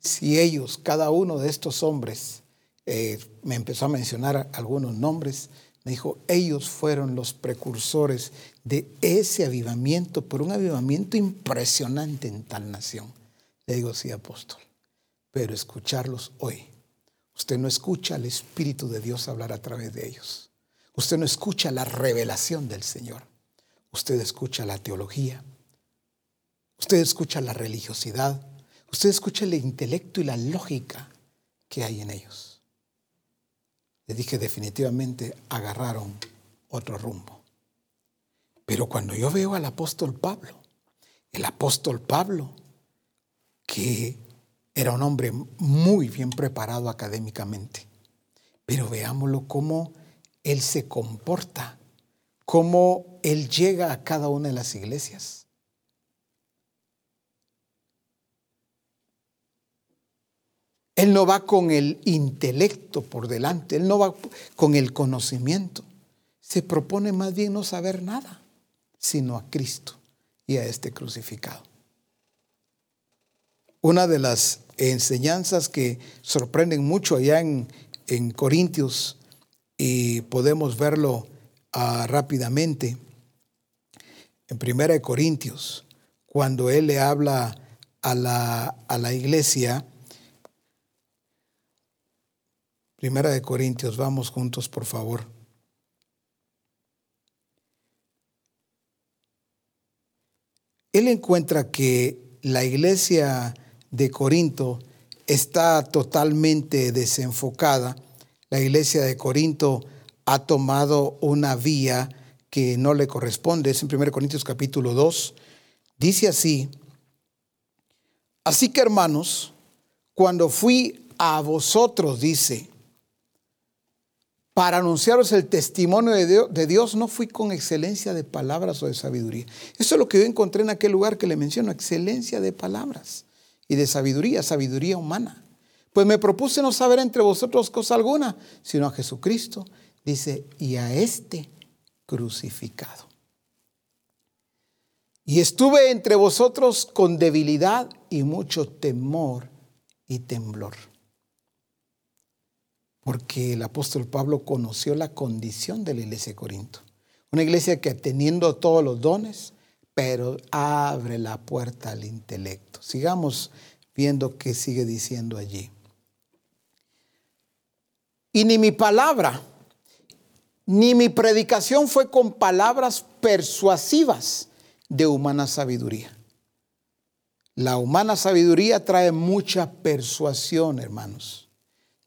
Si ellos, cada uno de estos hombres, eh, me empezó a mencionar algunos nombres, me dijo, ellos fueron los precursores de ese avivamiento, por un avivamiento impresionante en tal nación. Le digo, sí, apóstol, pero escucharlos hoy. Usted no escucha al Espíritu de Dios hablar a través de ellos. Usted no escucha la revelación del Señor. Usted escucha la teología. Usted escucha la religiosidad. Usted escucha el intelecto y la lógica que hay en ellos le dije definitivamente agarraron otro rumbo. Pero cuando yo veo al apóstol Pablo, el apóstol Pablo, que era un hombre muy bien preparado académicamente, pero veámoslo cómo él se comporta, cómo él llega a cada una de las iglesias. Él no va con el intelecto por delante, Él no va con el conocimiento. Se propone más bien no saber nada, sino a Cristo y a este crucificado. Una de las enseñanzas que sorprenden mucho allá en, Corintios y podemos verlo ah, rápidamente en Primera de Corintios, cuando él le habla a la, a la iglesia, Primera de Corintios, vamos juntos, por favor. él encuentra que la iglesia de Corinto está totalmente desenfocada. La iglesia de Corinto ha tomado una vía que no le corresponde. Es en 1 Corintios capítulo 2. Dice así, así que hermanos, cuando fui a vosotros, dice, para anunciaros el testimonio de Dios, no fui con excelencia de palabras o de sabiduría. Eso es lo que yo encontré en aquel lugar que le menciono, excelencia de palabras y de sabiduría, sabiduría humana. Pues me propuse no saber entre vosotros cosa alguna, sino a Jesucristo, dice, y a este crucificado. Y estuve entre vosotros con debilidad y mucho temor y temblor porque el apóstol Pablo conoció la condición de la iglesia de Corinto. Una iglesia que teniendo todos los dones, pero abre la puerta al intelecto. Sigamos viendo qué sigue diciendo allí. Y ni mi palabra, ni mi predicación fue con palabras persuasivas de humana sabiduría. La humana sabiduría trae mucha persuasión, hermanos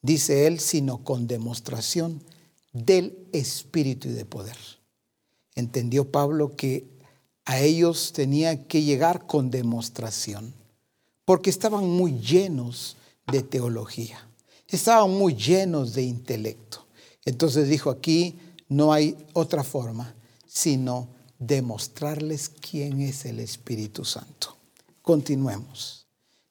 dice él, sino con demostración del Espíritu y de poder. Entendió Pablo que a ellos tenía que llegar con demostración, porque estaban muy llenos de teología, estaban muy llenos de intelecto. Entonces dijo aquí, no hay otra forma sino demostrarles quién es el Espíritu Santo. Continuemos.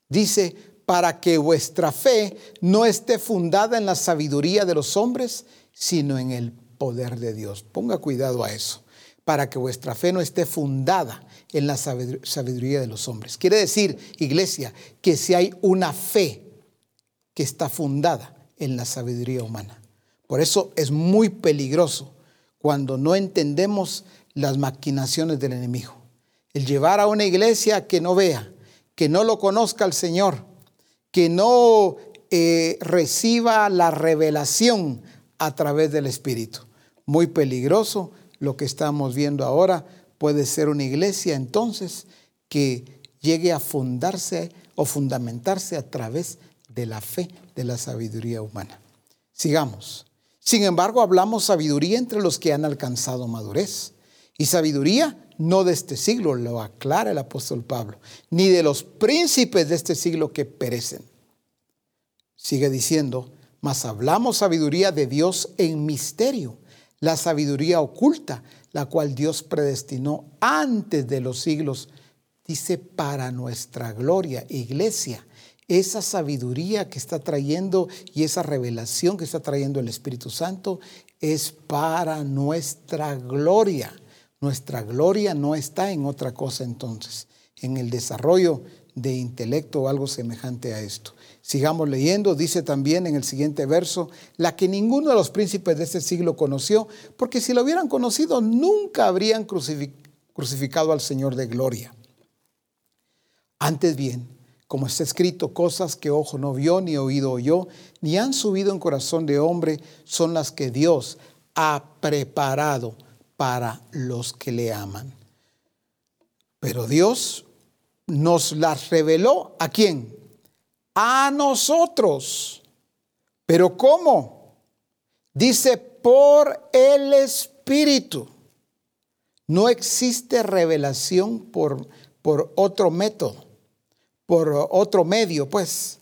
Dice, para que vuestra fe no esté fundada en la sabiduría de los hombres, sino en el poder de Dios. Ponga cuidado a eso. Para que vuestra fe no esté fundada en la sabiduría de los hombres. Quiere decir, iglesia, que si hay una fe que está fundada en la sabiduría humana. Por eso es muy peligroso cuando no entendemos las maquinaciones del enemigo. El llevar a una iglesia que no vea, que no lo conozca al Señor, que no eh, reciba la revelación a través del Espíritu. Muy peligroso lo que estamos viendo ahora. Puede ser una iglesia entonces que llegue a fundarse o fundamentarse a través de la fe, de la sabiduría humana. Sigamos. Sin embargo, hablamos sabiduría entre los que han alcanzado madurez. Y sabiduría no de este siglo, lo aclara el apóstol Pablo, ni de los príncipes de este siglo que perecen. Sigue diciendo, mas hablamos sabiduría de Dios en misterio, la sabiduría oculta, la cual Dios predestinó antes de los siglos, dice, para nuestra gloria, iglesia. Esa sabiduría que está trayendo y esa revelación que está trayendo el Espíritu Santo es para nuestra gloria. Nuestra gloria no está en otra cosa entonces, en el desarrollo de intelecto o algo semejante a esto. Sigamos leyendo, dice también en el siguiente verso, la que ninguno de los príncipes de este siglo conoció, porque si lo hubieran conocido nunca habrían crucificado al Señor de gloria. Antes bien, como está escrito, cosas que ojo no vio, ni oído oyó, ni han subido en corazón de hombre, son las que Dios ha preparado para los que le aman. Pero Dios nos las reveló a quién? A nosotros. Pero ¿cómo? Dice por el Espíritu. No existe revelación por, por otro método, por otro medio, pues.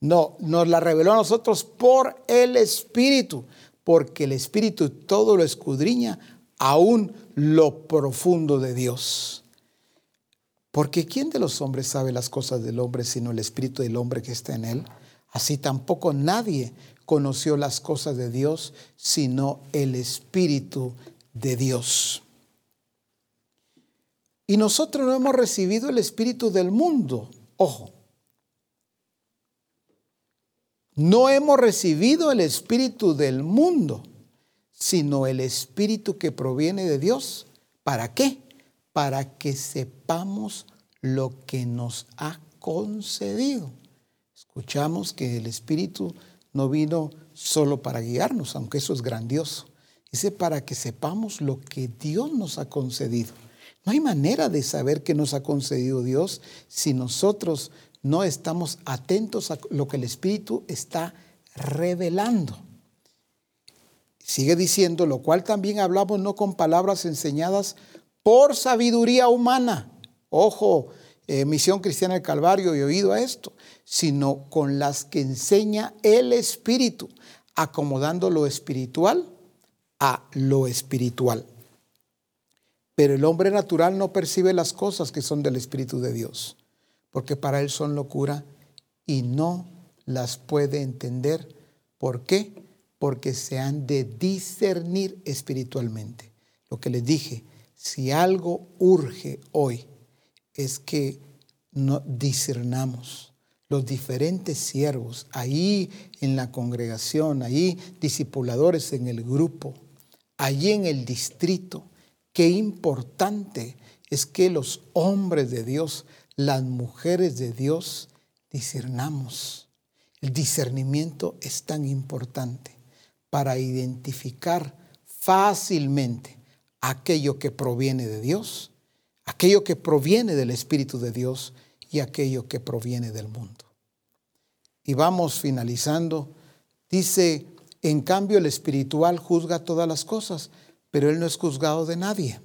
No, nos la reveló a nosotros por el Espíritu, porque el Espíritu todo lo escudriña aún lo profundo de Dios. Porque ¿quién de los hombres sabe las cosas del hombre sino el espíritu del hombre que está en él? Así tampoco nadie conoció las cosas de Dios sino el espíritu de Dios. Y nosotros no hemos recibido el espíritu del mundo. Ojo. No hemos recibido el espíritu del mundo sino el Espíritu que proviene de Dios. ¿Para qué? Para que sepamos lo que nos ha concedido. Escuchamos que el Espíritu no vino solo para guiarnos, aunque eso es grandioso. Dice para que sepamos lo que Dios nos ha concedido. No hay manera de saber qué nos ha concedido Dios si nosotros no estamos atentos a lo que el Espíritu está revelando. Sigue diciendo, lo cual también hablamos no con palabras enseñadas por sabiduría humana. Ojo, eh, Misión Cristiana del Calvario y oído a esto, sino con las que enseña el Espíritu, acomodando lo espiritual a lo espiritual. Pero el hombre natural no percibe las cosas que son del Espíritu de Dios, porque para él son locura y no las puede entender. ¿Por qué? Porque se han de discernir espiritualmente. Lo que les dije, si algo urge hoy es que discernamos los diferentes siervos ahí en la congregación, ahí discipuladores en el grupo, allí en el distrito, Qué importante es que los hombres de Dios, las mujeres de Dios, discernamos. El discernimiento es tan importante para identificar fácilmente aquello que proviene de Dios, aquello que proviene del Espíritu de Dios y aquello que proviene del mundo. Y vamos finalizando. Dice, en cambio el espiritual juzga todas las cosas pero Él no es juzgado de nadie.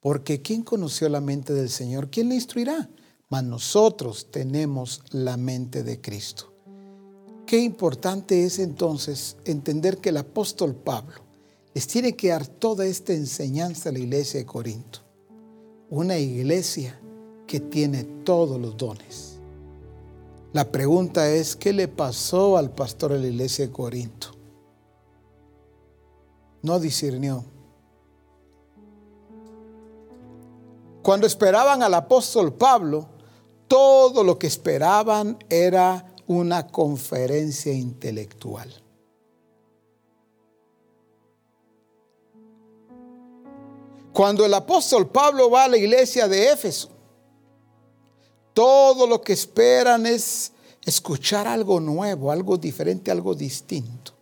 Porque ¿quién conoció la mente del Señor? ¿Quién le instruirá? Mas nosotros tenemos la mente de Cristo. Qué importante es entonces entender que el apóstol Pablo les tiene que dar toda esta enseñanza a la iglesia de Corinto. Una iglesia que tiene todos los dones. La pregunta es, ¿qué le pasó al pastor de la iglesia de Corinto? no discernió. Cuando esperaban al apóstol Pablo, todo lo que esperaban era una conferencia intelectual. Cuando el apóstol Pablo va a la iglesia de Éfeso, todo lo que esperan es escuchar algo nuevo, algo diferente, algo distinto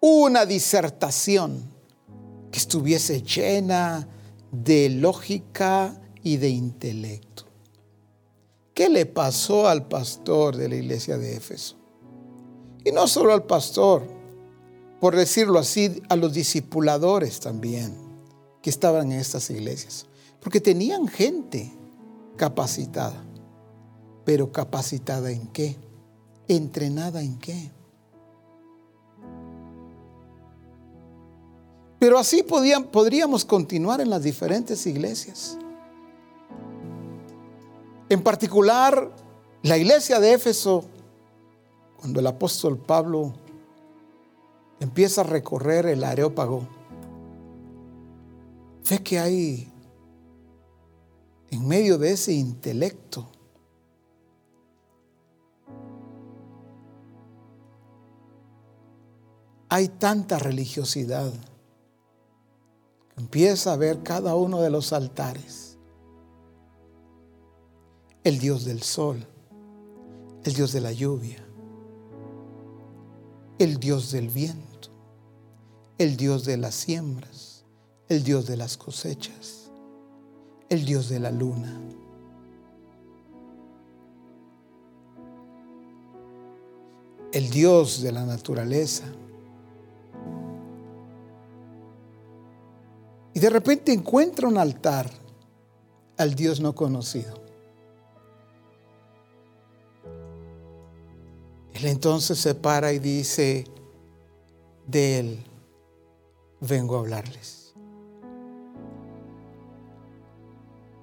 una disertación que estuviese llena de lógica y de intelecto. ¿Qué le pasó al pastor de la iglesia de Éfeso? Y no solo al pastor, por decirlo así, a los discipuladores también que estaban en estas iglesias. Porque tenían gente capacitada. Pero capacitada en qué? Entrenada en qué? Pero así podríamos continuar en las diferentes iglesias. En particular, la iglesia de Éfeso, cuando el apóstol Pablo empieza a recorrer el areópago, ve que hay en medio de ese intelecto hay tanta religiosidad Empieza a ver cada uno de los altares. El Dios del sol, el Dios de la lluvia, el Dios del viento, el Dios de las siembras, el Dios de las cosechas, el Dios de la luna. El Dios de la naturaleza, Y de repente encuentra un altar al Dios no conocido. Él entonces se para y dice, de Él vengo a hablarles.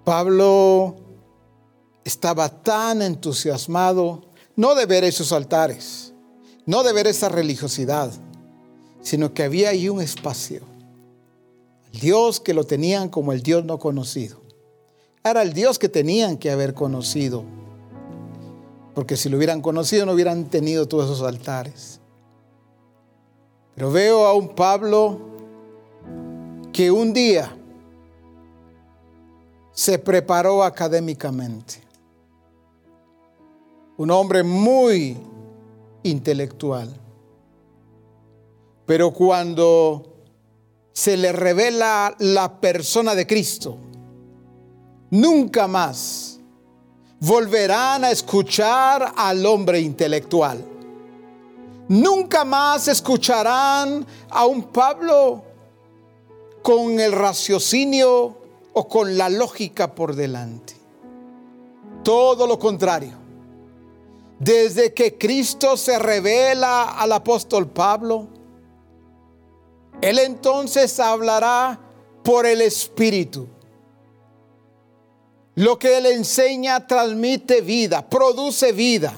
Pablo estaba tan entusiasmado, no de ver esos altares, no de ver esa religiosidad, sino que había ahí un espacio Dios que lo tenían como el Dios no conocido. Era el Dios que tenían que haber conocido. Porque si lo hubieran conocido no hubieran tenido todos esos altares. Pero veo a un Pablo que un día se preparó académicamente. Un hombre muy intelectual. Pero cuando se le revela la persona de Cristo, nunca más volverán a escuchar al hombre intelectual. Nunca más escucharán a un Pablo con el raciocinio o con la lógica por delante. Todo lo contrario. Desde que Cristo se revela al apóstol Pablo, él entonces hablará por el Espíritu. Lo que Él enseña transmite vida, produce vida.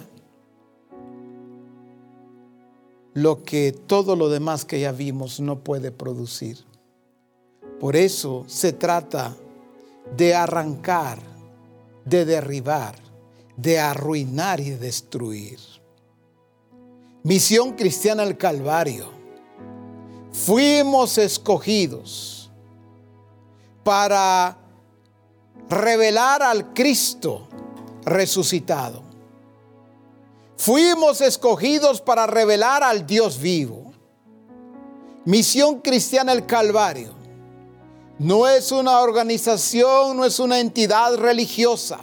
Lo que todo lo demás que ya vimos no puede producir. Por eso se trata de arrancar, de derribar, de arruinar y destruir. Misión cristiana al Calvario. Fuimos escogidos para revelar al Cristo resucitado. Fuimos escogidos para revelar al Dios vivo. Misión Cristiana el Calvario no es una organización, no es una entidad religiosa.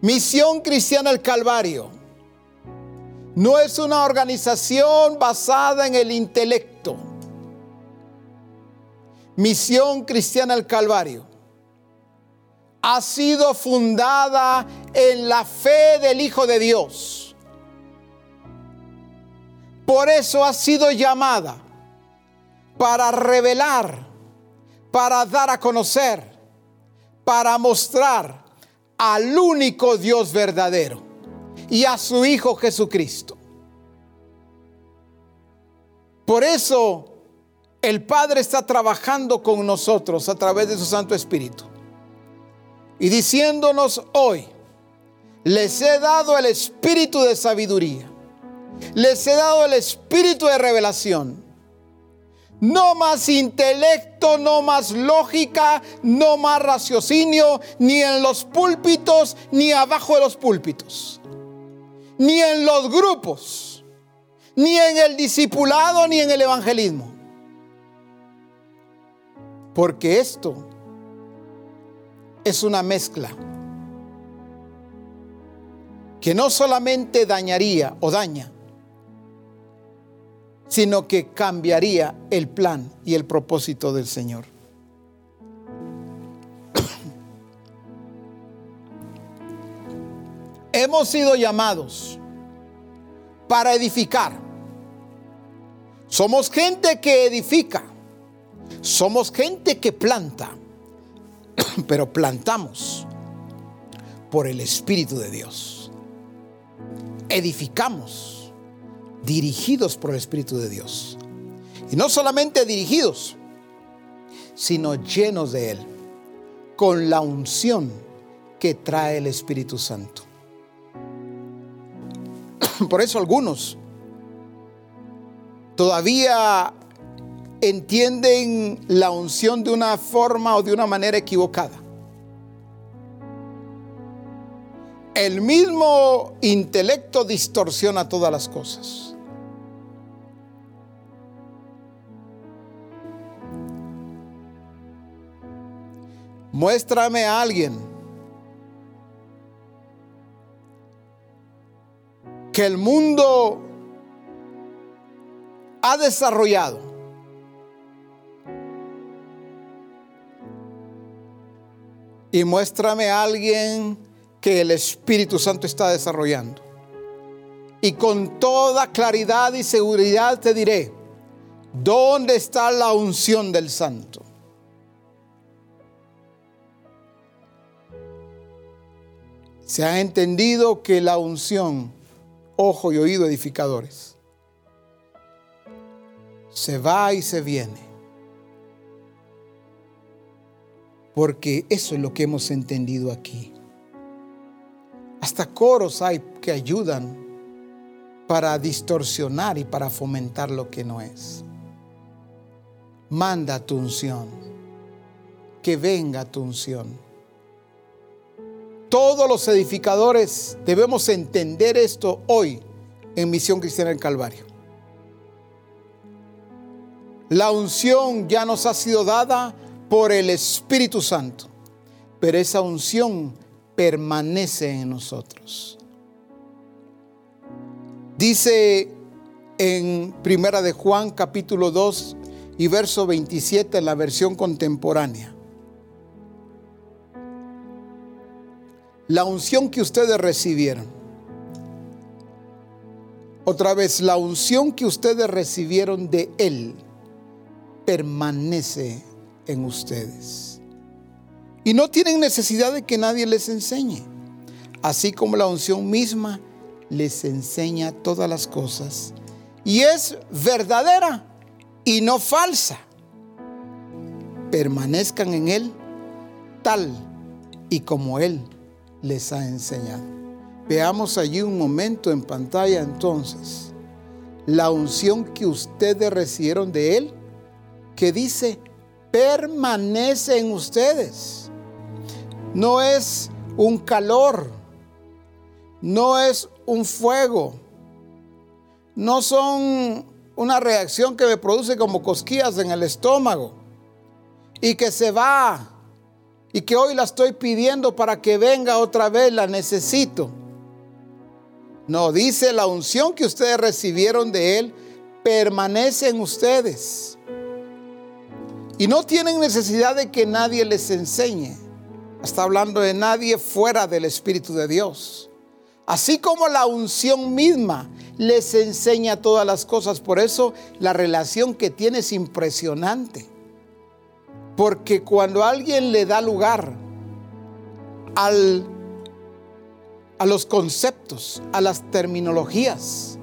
Misión Cristiana el Calvario no es una organización basada en el intelecto. Misión Cristiana el Calvario ha sido fundada en la fe del Hijo de Dios. Por eso ha sido llamada para revelar, para dar a conocer, para mostrar al único Dios verdadero y a su Hijo Jesucristo. Por eso el Padre está trabajando con nosotros a través de su Santo Espíritu. Y diciéndonos hoy, les he dado el espíritu de sabiduría, les he dado el espíritu de revelación. No más intelecto, no más lógica, no más raciocinio, ni en los púlpitos, ni abajo de los púlpitos, ni en los grupos, ni en el discipulado, ni en el evangelismo. Porque esto es una mezcla que no solamente dañaría o daña, sino que cambiaría el plan y el propósito del Señor. Hemos sido llamados para edificar. Somos gente que edifica. Somos gente que planta. Pero plantamos por el Espíritu de Dios. Edificamos dirigidos por el Espíritu de Dios. Y no solamente dirigidos, sino llenos de Él, con la unción que trae el Espíritu Santo. Por eso algunos todavía entienden la unción de una forma o de una manera equivocada. El mismo intelecto distorsiona todas las cosas. Muéstrame a alguien que el mundo ha desarrollado. Y muéstrame a alguien que el Espíritu Santo está desarrollando. Y con toda claridad y seguridad te diré, ¿dónde está la unción del Santo? se ha entendido que la unción, ojo y oído edificadores, se va y se viene. Porque eso es lo que hemos entendido aquí. Hasta coros hay que ayudan para distorsionar y para fomentar lo que no es. Manda tu unción, que venga tu unción. Todos los edificadores debemos entender esto hoy en Misión Cristiana del Calvario. La unción ya nos ha sido dada por el Espíritu Santo, pero esa unción permanece en nosotros. Dice en Primera de Juan capítulo 2 y verso 27 en la versión contemporánea. La unción que ustedes recibieron. Otra vez, la unción que ustedes recibieron de Él permanece en ustedes. Y no tienen necesidad de que nadie les enseñe. Así como la unción misma les enseña todas las cosas. Y es verdadera y no falsa. Permanezcan en Él tal y como Él les ha enseñado. Veamos allí un momento en pantalla entonces. La unción que ustedes recibieron de Él, que dice, permanece en ustedes. No es un calor, no es un fuego, no son una reacción que me produce como cosquillas en el estómago y que se va y que hoy la estoy pidiendo para que venga otra vez, la necesito. No, dice la unción que ustedes recibieron de Él permanece en ustedes. Y no tienen necesidad de que nadie les enseñe. Está hablando de nadie fuera del Espíritu de Dios. Así como la unción misma les enseña todas las cosas. Por eso la relación que tiene es impresionante. Porque cuando alguien le da lugar al, a los conceptos, a las terminologías,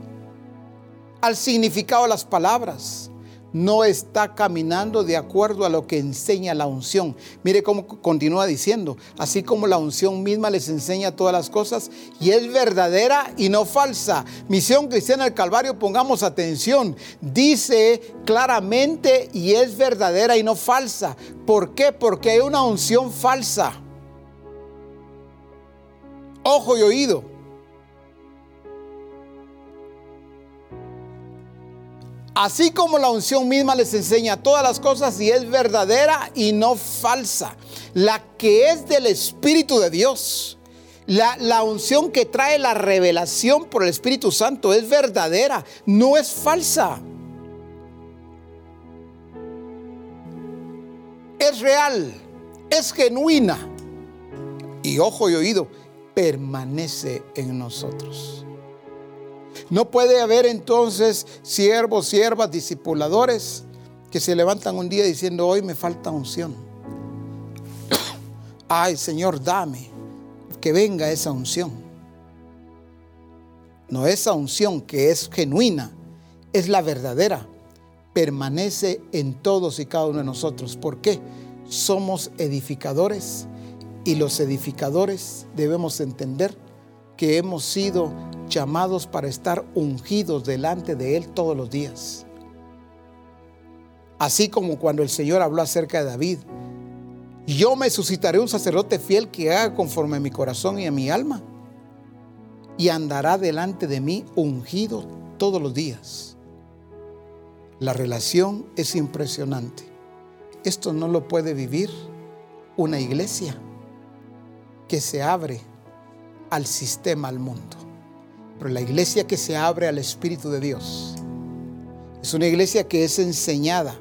al significado de las palabras, no está caminando de acuerdo a lo que enseña la unción. Mire cómo continúa diciendo, así como la unción misma les enseña todas las cosas y es verdadera y no falsa. Misión Cristiana del Calvario, pongamos atención, dice claramente y es verdadera y no falsa. ¿Por qué? Porque hay una unción falsa. Ojo y oído. Así como la unción misma les enseña todas las cosas y es verdadera y no falsa. La que es del Espíritu de Dios. La, la, unción que trae la revelación por el Espíritu Santo es verdadera, no es falsa. Es real, es genuina. Y ojo y oído, permanece en nosotros. No puede haber entonces siervos, siervas, discipuladores que se levantan un día diciendo, hoy me falta unción. Ay, Señor, dame que venga esa unción. No esa unción que es genuina, es la verdadera. Permanece en todos y cada uno de nosotros. ¿Por qué? Somos edificadores y los edificadores debemos entender que hemos sido llamados para estar ungidos delante de Él todos los días. Así como cuando el Señor habló acerca de David, yo me suscitaré un sacerdote fiel que haga conforme a mi corazón y a mi alma, y andará delante de mí ungido todos los días. La relación es impresionante. Esto no lo puede vivir una iglesia que se abre al sistema, al mundo. Pero la iglesia que se abre al Espíritu de Dios es una iglesia que es enseñada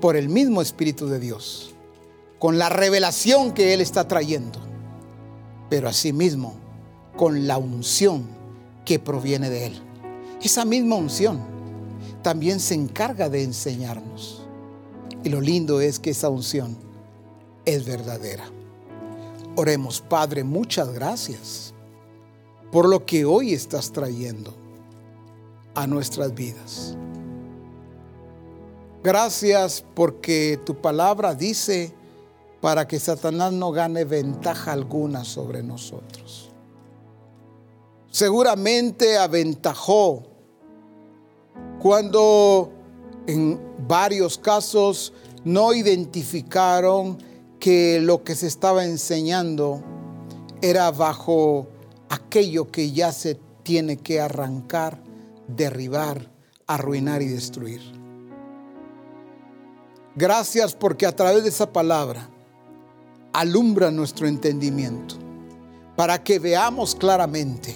por el mismo Espíritu de Dios, con la revelación que Él está trayendo, pero asimismo con la unción que proviene de Él. Esa misma unción también se encarga de enseñarnos. Y lo lindo es que esa unción es verdadera. Oremos, Padre, muchas gracias por lo que hoy estás trayendo a nuestras vidas. Gracias porque tu palabra dice para que Satanás no gane ventaja alguna sobre nosotros. Seguramente aventajó cuando en varios casos no identificaron que lo que se estaba enseñando era bajo aquello que ya se tiene que arrancar, derribar, arruinar y destruir. Gracias porque a través de esa palabra alumbra nuestro entendimiento para que veamos claramente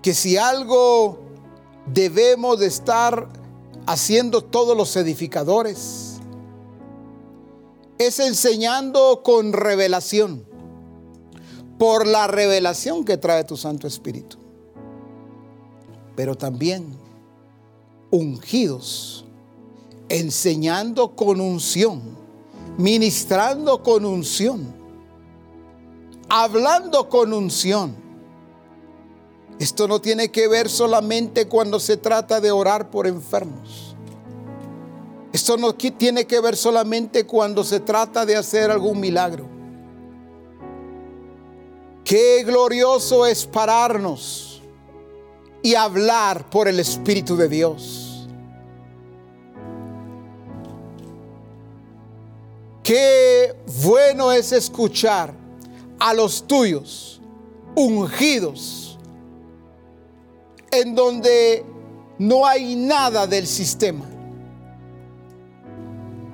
que si algo debemos de estar haciendo todos los edificadores es enseñando con revelación, por la revelación que trae tu Santo Espíritu, pero también ungidos, enseñando con unción, ministrando con unción, hablando con unción. Esto no tiene que ver solamente cuando se trata de orar por enfermos. Esto no tiene que ver solamente cuando se trata de hacer algún milagro. Qué glorioso es pararnos y hablar por el Espíritu de Dios. Qué bueno es escuchar a los tuyos ungidos en donde no hay nada del sistema.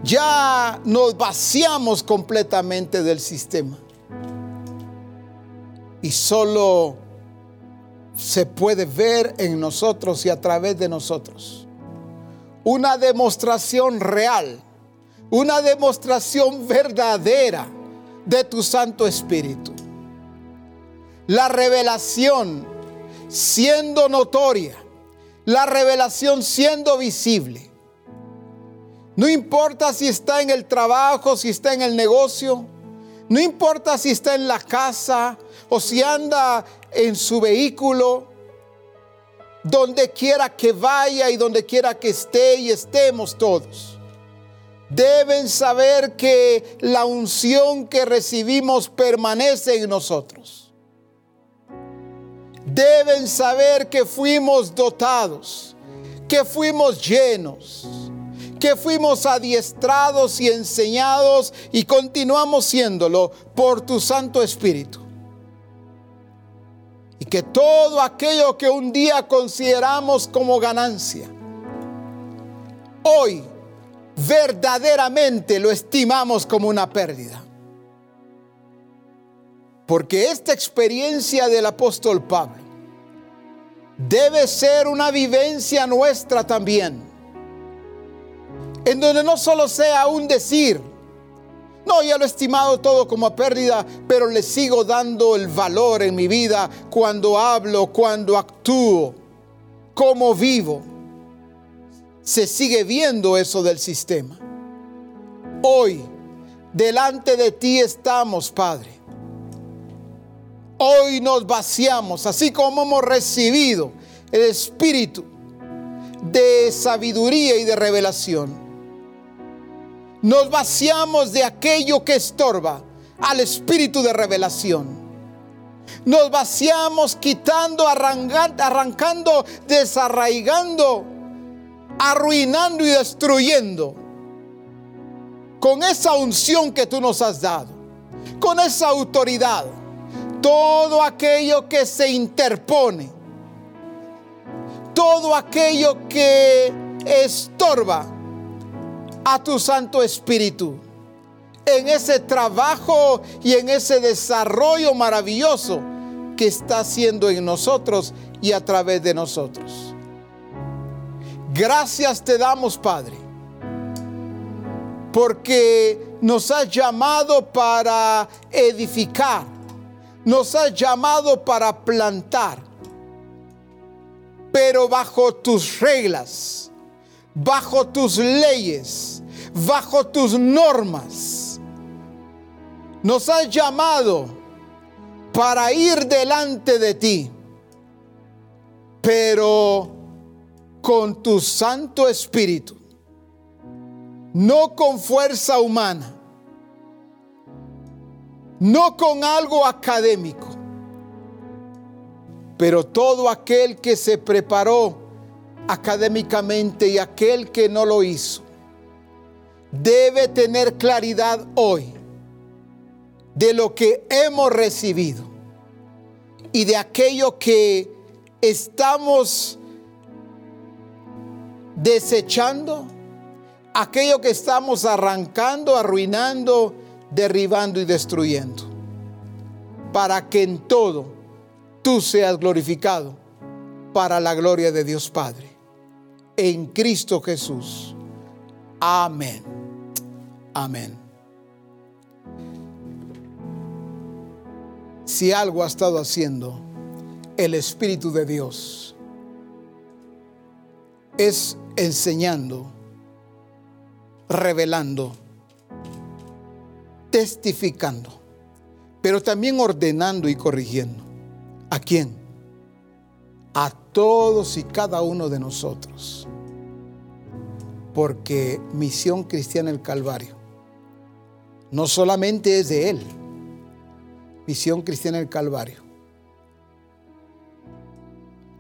Ya nos vaciamos completamente del sistema. Y solo se puede ver en nosotros y a través de nosotros. Una demostración real, una demostración verdadera de tu Santo Espíritu. La revelación siendo notoria, la revelación siendo visible. No importa si está en el trabajo, si está en el negocio, no importa si está en la casa o si anda en su vehículo, donde quiera que vaya y donde quiera que esté y estemos todos. Deben saber que la unción que recibimos permanece en nosotros. Deben saber que fuimos dotados, que fuimos llenos que fuimos adiestrados y enseñados y continuamos siéndolo por tu Santo Espíritu. Y que todo aquello que un día consideramos como ganancia, hoy verdaderamente lo estimamos como una pérdida. Porque esta experiencia del apóstol Pablo debe ser una vivencia nuestra también en donde no solo sea un decir, no, ya lo he estimado todo como pérdida, pero le sigo dando el valor en mi vida cuando hablo, cuando actúo, cómo vivo. Se sigue viendo eso del sistema. Hoy, delante de ti estamos, Padre. Hoy nos vaciamos, así como hemos recibido el espíritu de sabiduría y de revelación nos vaciamos de aquello que estorba al espíritu de revelación. Nos vaciamos quitando, arrancando, desarraigando, arruinando y destruyendo con esa unción que tú nos has dado, con esa autoridad, todo aquello que se interpone, todo aquello que estorba a tu Santo Espíritu en ese trabajo y en ese desarrollo maravilloso que está haciendo en nosotros y a través de nosotros. Gracias te damos, Padre, porque nos has llamado para edificar, nos has llamado para plantar, pero bajo tus reglas bajo tus leyes, bajo tus normas. Nos has llamado para ir delante de ti, pero con tu Santo Espíritu, no con fuerza humana, no con algo académico, pero todo aquel que se preparó académicamente y aquel que no lo hizo debe tener claridad hoy de lo que hemos recibido y de aquello que estamos desechando, aquello que estamos arrancando, arruinando, derribando y destruyendo, para que en todo tú seas glorificado para la gloria de Dios Padre. En Cristo Jesús. Amén. Amén. Si algo ha estado haciendo el Espíritu de Dios, es enseñando, revelando, testificando, pero también ordenando y corrigiendo. ¿A quién? A todos y cada uno de nosotros. Porque Misión Cristiana el Calvario no solamente es de Él, Misión Cristiana el Calvario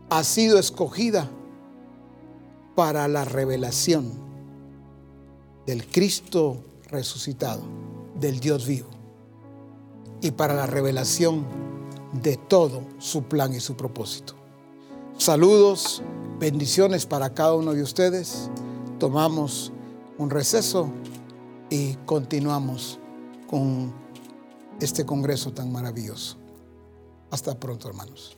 ha sido escogida para la revelación del Cristo resucitado, del Dios vivo, y para la revelación de todo su plan y su propósito. Saludos, bendiciones para cada uno de ustedes. Tomamos un receso y continuamos con este congreso tan maravilloso. Hasta pronto, hermanos.